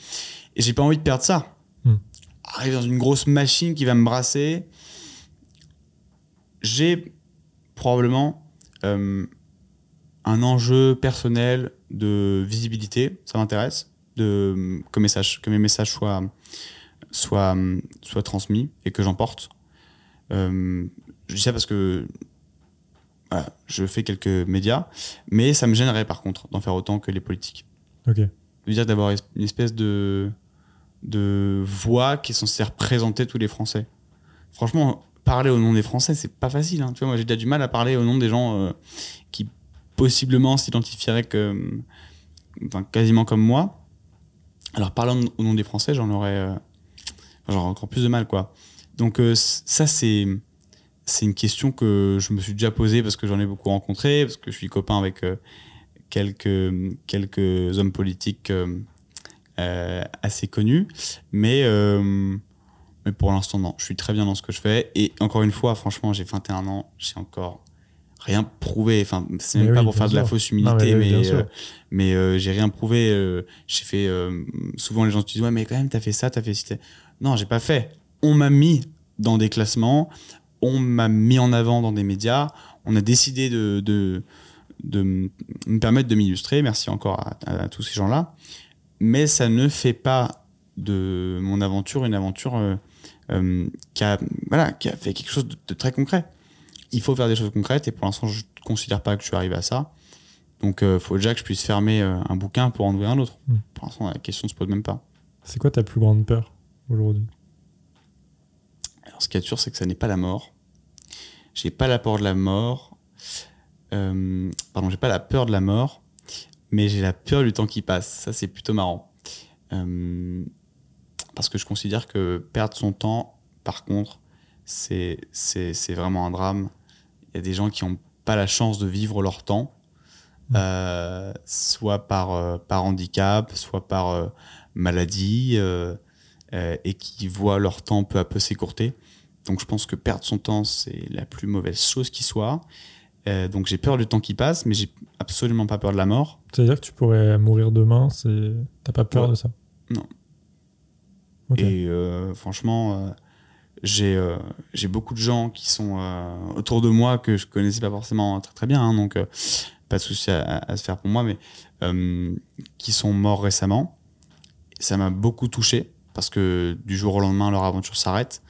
Et j'ai pas envie de perdre ça. Hmm. Arriver dans une grosse machine qui va me brasser. J'ai probablement euh, un enjeu personnel de visibilité, ça m'intéresse, de que, message, que mes messages soient, soient, soient transmis et que j'en porte. Euh, je dis ça parce que voilà, je fais quelques médias, mais ça me gênerait par contre d'en faire autant que les politiques. Ok. Je veux dire d'avoir une espèce de, de voix qui est censée représenter tous les Français. Franchement, parler au nom des Français, c'est pas facile. hein. Tu vois, moi j'ai déjà du mal à parler au nom des gens euh, qui possiblement s'identifieraient quasiment comme moi. Alors parler au nom des Français, j'en aurais, euh, encore plus de mal, quoi. Donc euh, ça, c'est une question que je me suis déjà posée parce que j'en ai beaucoup rencontré, parce que je suis copain avec quelques, hommes politiques assez connus. Mais, euh, mais pour l'instant, non. Je suis très bien dans ce que je fais. Et encore une fois, franchement, j'ai 21 ans, j'ai encore rien prouvé. Enfin, c'est même pas pour faire de la fausse Non, humilité, mais oui, euh, mais euh, j'ai rien prouvé. euh, j'ai fait. euh, souvent, les gens te disent Ouais, mais quand même, t'as fait ça, t'as fait t'as- Non, j'ai pas fait. On m'a mis dans des classements, on m'a mis en avant dans des médias, on a décidé de, de, me permettre de m'illustrer. Merci encore à, à- à tous ces gens-là. Mais ça ne fait pas de mon aventure une aventure euh, euh, qui, a, voilà, qui a fait quelque chose de, de très concret. Il faut faire des choses concrètes et pour l'instant, je ne considère pas que je suis arrivé à ça. Donc, il faut déjà que je puisse fermer euh, un bouquin pour en ouvrir un autre. Mm. Pour l'instant, la question ne se pose même pas. C'est quoi ta plus grande peur aujourd'hui? Alors, ce qui est sûr, c'est que ça n'est pas la mort. J'ai pas la peur de la mort. Euh, pardon, j'ai pas la peur de la mort, mais j'ai la peur du temps qui passe. Ça, c'est plutôt marrant. Euh, parce que je considère que perdre son temps, par contre, c'est c'est c'est vraiment un drame. Il y a des gens qui n'ont pas la chance de vivre leur temps, euh, soit par, euh, par handicap, soit par maladie, et qui voient leur temps peu à peu s'écourter. Donc je pense que perdre son temps, c'est la plus mauvaise chose qui soit. Euh, donc j'ai peur du temps qui passe, mais j'ai absolument pas peur de la mort. C'est-à-dire que tu pourrais mourir demain, c'est... t'as pas peur Ouais. de ça? Non. Et euh, franchement, euh, j'ai j'ai beaucoup de gens qui sont autour de moi que je connaissais pas forcément très très bien, hein, donc pas de souci à, à se faire pour moi, mais qui sont morts récemment. Ça m'a beaucoup touché parce que du jour au lendemain, leur aventure s'arrête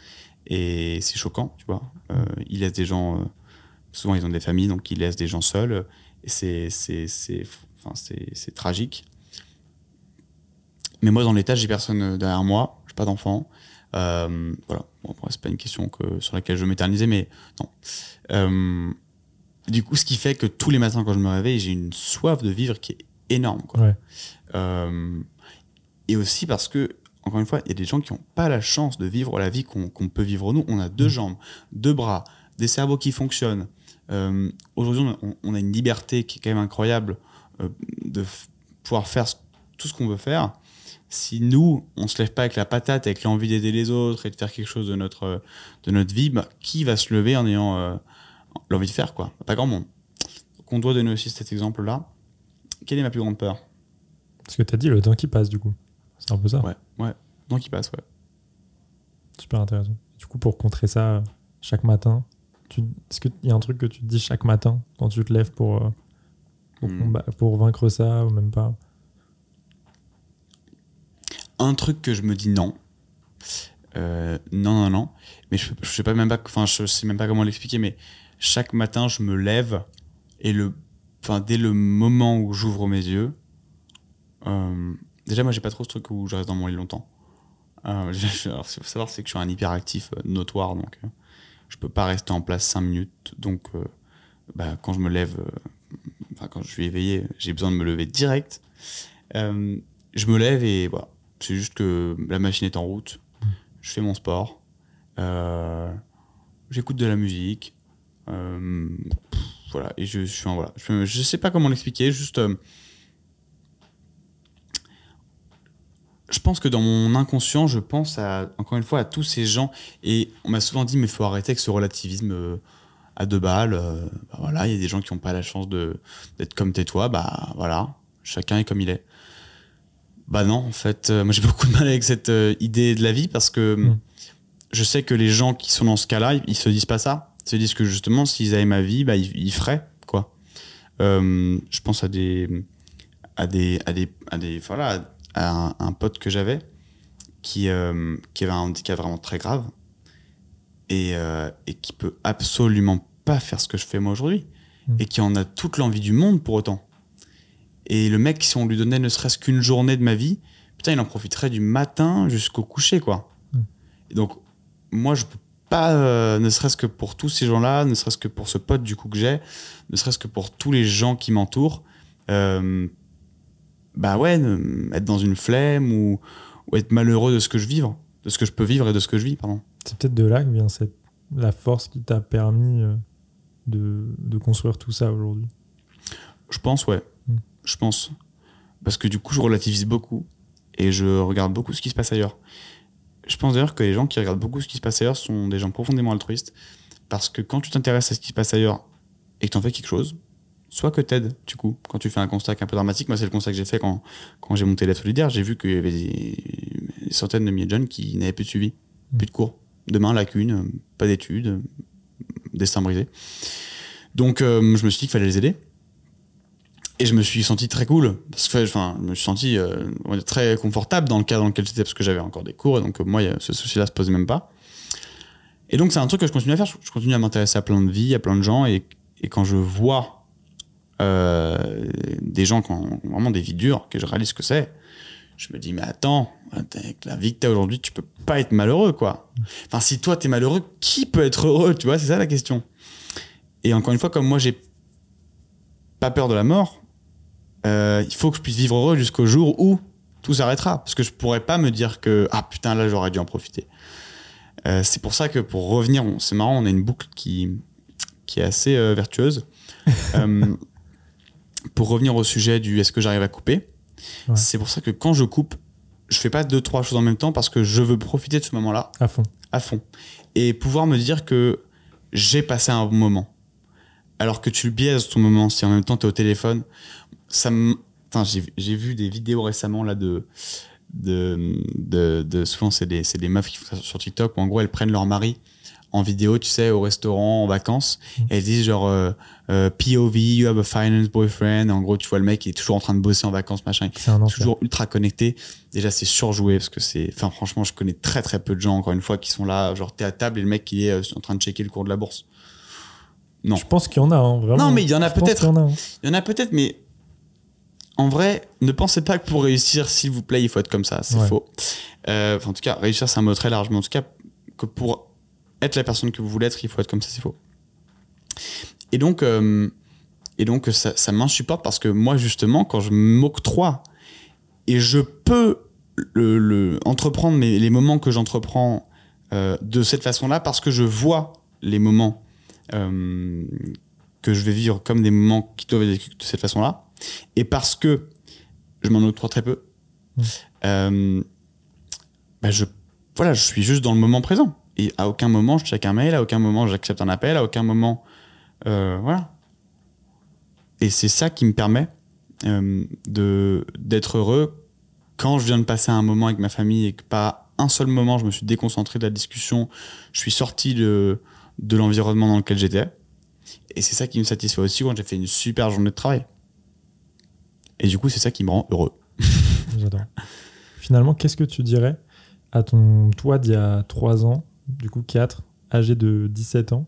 et c'est choquant, tu vois. Euh, ils laissent des gens, souvent ils ont des familles, donc ils laissent des gens seuls et c'est c'est c'est enfin c'est c'est tragique. Mais moi, dans l'état, j'ai personne derrière moi, j'ai pas d'enfant. Euh, voilà, bon, c'est pas une question que, sur laquelle je m'éternisais, mais non. Euh, du coup, ce qui fait que tous les matins quand je me réveille, j'ai une soif de vivre qui est énorme. Quoi. Ouais. Euh, et aussi parce que, encore une fois, il y a des gens qui n'ont pas la chance de vivre la vie qu'on qu'on peut vivre nous. On a deux jambes, deux bras, des cerveaux qui fonctionnent. Euh, Aujourd'hui, on, on a une liberté qui est quand même incroyable euh, de pouvoir faire tout ce qu'on veut faire. Si nous, on se lève pas avec la patate, avec l'envie d'aider les autres et de faire quelque chose de notre, de notre vie, bah, qui va se lever en ayant euh, l'envie de faire quoi? Pas grand monde. Donc on doit donner aussi cet exemple-là. Quelle est ma plus grande peur? Ce que tu as dit, le temps qui passe, du coup. C'est un peu ça. Ouais, ouais. Donc qui passe, ouais. Super intéressant. Du coup, pour contrer ça, chaque matin. Est-ce qu'il y a un truc que tu te dis chaque matin quand tu te lèves pour, euh, pour, Hmm. pour vaincre ça ou même pas? Un truc que je me dis non. Euh, non, non, non. Mais je, je sais pas même pas, enfin, je sais même pas comment l'expliquer, mais chaque matin, je me lève et le, enfin, dès le moment où j'ouvre mes yeux, euh, déjà, moi, j'ai pas trop ce truc où je reste dans mon lit longtemps. Euh, *laughs* je- alors, ce qu'il faut savoir, c'est que je suis un hyperactif notoire, donc je peux pas rester en place 5 minutes. Donc, euh, bah, quand je me lève, euh, enfin, quand je suis éveillé, j'ai besoin de me lever direct. Euh, je me lève et voilà. C'est juste que la machine est en route. Je fais mon sport. J'écoute de la musique. Voilà. Et je, je suis voilà. Je sais pas comment l'expliquer. Juste. Je pense que dans mon inconscient, je pense à, encore une fois à tous ces gens. Et on m'a souvent dit, mais il faut arrêter avec ce relativisme euh, à deux balles. euh, bah voilà, il y a des gens qui n'ont pas la chance d'être comme t'es toi. Bah voilà, chacun est comme il est. Bah non, en fait, euh, moi j'ai *laughs* beaucoup de mal avec cette idée de la vie parce que Mm. je sais que les gens qui sont dans ce cas-là, ils, ils se disent pas ça. Ils se disent que justement, s'ils avaient ma vie, bah, ils, ils feraient quoi. Je pense à des, à des, à des, à des, voilà, à un, un pote que j'avais qui, euh, qui avait un handicap vraiment très grave et, euh, et qui peut absolument pas faire ce que je fais moi aujourd'hui Mm. et qui en a toute l'envie du monde pour autant. Et le mec, si on lui donnait ne serait-ce qu'une journée de ma vie, putain, il en profiterait du matin jusqu'au coucher, quoi. Mm. Et donc, moi, je peux pas, euh, ne serait-ce que pour tous ces gens-là, ne serait-ce que pour ce pote du coup que j'ai, ne serait-ce que pour tous les gens qui m'entourent, bah ouais, être dans une flemme ou, ou être malheureux de ce que je vivre, de ce que je peux vivre et de ce que je vis, pardon. C'est peut-être de là que vient cette... la force qui t'a permis euh, de... de construire tout ça aujourd'hui. Je pense, ouais. Mm. Je pense. Parce que du coup, je relativise beaucoup et je regarde beaucoup ce qui se passe ailleurs. Je pense d'ailleurs que les gens qui regardent beaucoup ce qui se passe ailleurs sont des gens profondément altruistes. Parce que quand tu t'intéresses à ce qui se passe ailleurs et que tu en fais quelque chose, soit que t'aides, du coup, quand tu fais un constat qui est un peu dramatique. Moi, c'est le constat que j'ai fait quand, quand j'ai monté la solidaire. J'ai vu qu'il y avait des, des centaines de milliers de jeunes qui n'avaient plus de suivi, plus de cours. Demain, lacune, pas d'études, destin brisé. Donc, euh, je me suis dit qu'il fallait les aider. Et je me suis senti très cool. Parce que, enfin, je me suis senti euh, très confortable dans le cadre dans lequel j'étais parce que j'avais encore des cours. Et donc, euh, moi, ce souci-là se posait même pas. Et donc, c'est un truc que je continue à faire. Je, je continue à m'intéresser à plein de vies, à plein de gens. Et, et quand je vois euh, des gens qui ont vraiment des vies dures, que je réalise ce que c'est, je me dis, mais attends, avec la vie que t'as aujourd'hui, tu peux pas être malheureux, quoi. Enfin, si toi, t'es malheureux, qui peut être heureux Tu vois, c'est ça la question. Et encore une fois, comme moi, j'ai pas peur de la mort, euh, il faut que je puisse vivre heureux jusqu'au jour où tout s'arrêtera. Parce que je pourrais pas me dire que, ah putain, là, j'aurais dû en profiter. Euh, c'est pour ça que pour revenir, c'est marrant, on a une boucle qui, qui est assez euh, vertueuse. *laughs* Pour revenir au sujet du est-ce que j'arrive à couper, Ouais. c'est pour ça que quand je coupe, je fais pas deux, trois choses en même temps parce que je veux profiter de ce moment-là À fond. à fond. Et pouvoir me dire que j'ai passé un bon moment. Alors que tu le biaises ton moment, si en même temps tu es au téléphone, ça me. J'ai j'ai vu des vidéos récemment là de. de, de, de- souvent, c'est des, c'est des meufs qui font ça sur TikTok où en gros elles prennent leur mari en vidéo, tu sais, au restaurant, en vacances, et elles disent genre euh, euh, POV, you have a finance boyfriend. En gros, tu vois le mec qui est toujours en train de bosser en vacances, machin toujours ultra connecté. Déjà, c'est surjoué parce que c'est. Enfin, franchement, je connais très très peu de gens, encore une fois, qui sont là, genre, t'es à table et le mec, il est euh, en train de checker le cours de la bourse. Non. Je pense qu'il y en a, hein, vraiment. Non, mais il y en a peut-être. hein. Il y en a peut-être, mais en vrai, ne pensez pas que pour réussir, s'il vous plaît, il faut être comme ça. C'est Ouais. faux. Euh, en tout cas, réussir, c'est un mot très large. Mais en tout cas, que pour être la personne que vous voulez être, il faut être comme ça, c'est faux. Et donc, euh, et donc ça, ça m'insupporte parce que moi, justement, quand je m'octroie et je peux le, le- entreprendre mes- les moments que j'entreprends euh, de cette façon-là, parce que je vois les moments euh, que je vais vivre comme des moments qui doivent être vécus de cette façon-là, et parce que je m'en octroie très peu, Mm. euh, bah je, voilà, je suis juste dans le moment présent. Et à aucun moment je check un mail, à aucun moment j'accepte un appel, à aucun moment. euh, voilà. Et c'est ça qui me permet euh, d'être heureux quand je viens de passer un moment avec ma famille et que pas un seul moment je me suis déconcentré de la discussion, je suis sorti de, de l'environnement dans lequel j'étais. Et c'est ça qui me satisfait aussi quand j'ai fait une super journée de travail. Et du coup, c'est ça qui me rend heureux. *laughs* J'adore. Finalement, qu'est-ce que tu dirais à ton toi d'il y a 3 ans, du coup 4, âgé de 17 ans,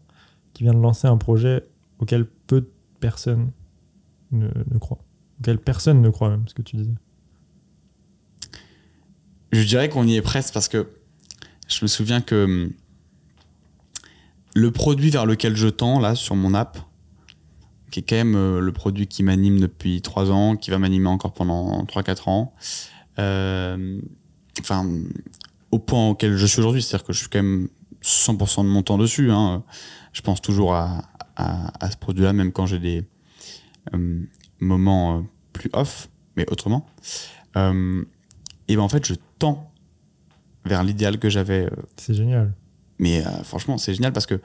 qui vient de lancer un projet auquel peu de personnes ne, croient Auquel personne ne croit même, ce que tu disais. Je dirais qu'on y est presque parce que je me souviens que hum, le produit vers lequel je tends, là, sur mon app, qui est quand même euh, le produit qui m'anime depuis 3 ans, qui va m'animer encore pendant 3-4 ans, euh, enfin, au point auquel je suis aujourd'hui, c'est-à-dire que je suis quand même 100% de mon temps dessus. hein. Je pense toujours à, à- à ce produit-là, même quand j'ai des euh, moments euh, plus off, mais autrement. Euh, et ben en fait, je tends vers l'idéal que j'avais. C'est génial. mais franchement, c'est génial parce que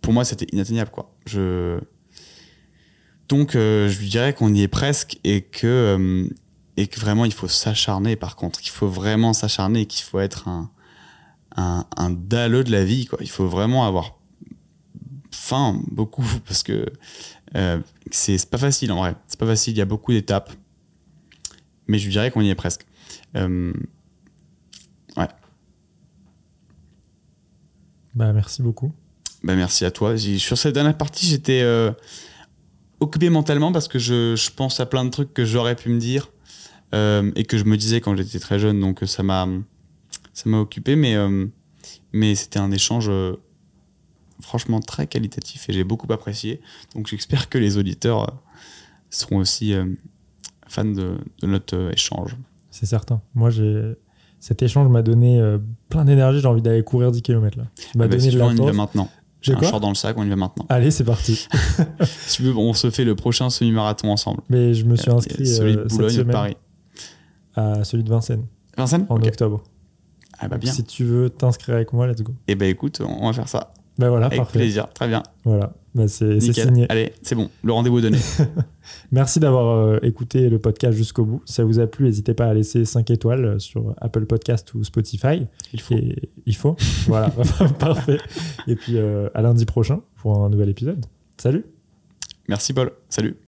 pour moi, c'était inatteignable. Quoi. Je... Donc, je lui dirais qu'on y est presque et que, et que vraiment, il faut s'acharner. Par contre, il faut vraiment s'acharner et qu'il faut être un, un, un dalleux de la vie. Quoi. Il faut vraiment avoir faim, beaucoup, *laughs* parce que euh, c'est pas facile en vrai. C'est pas facile, il y a beaucoup d'étapes. Mais je dirais qu'on y est presque. Euh, Bah, merci beaucoup. Bah, merci à toi. Sur cette dernière partie, j'étais euh, occupé mentalement parce que je, je pense à plein de trucs que j'aurais pu me dire euh, et que je me disais quand j'étais très jeune. Donc ça m'a ça m'a occupé, mais euh, mais c'était un échange euh, franchement très qualitatif et j'ai beaucoup apprécié. Donc j'espère que les auditeurs euh, seront aussi euh, fans de, de notre euh, échange. C'est certain. Moi, j'ai cet échange m'a donné euh, plein d'énergie. J'ai envie d'aller courir 10 km là. M'as Ah bah, donné si de on y va maintenant. J'ai un short dans le sac, on y va maintenant. Allez, c'est parti. *laughs* Si tu veux, on se fait le prochain semi-marathon ensemble. Mais je me suis inscrit euh, cette Boulogne et de semaine Paris. À celui de Vincennes Vincennes en octobre. Ah bah bien. Si tu veux t'inscrire avec moi, let's go. Eh ben écoute, on va faire ça. Bah voilà, Avec parfait. plaisir. Très bien. Voilà, bah, c'est signé. Allez, c'est bon. Le rendez-vous est donné. *laughs* Merci d'avoir euh, écouté le podcast jusqu'au bout. Si ça vous a plu, n'hésitez pas à laisser 5 étoiles euh, sur Apple Podcast ou Spotify. Il faut. Et il faut. *laughs* voilà, *laughs* parfait. Et puis euh, à lundi prochain pour un nouvel épisode. Salut Merci Paul. Salut.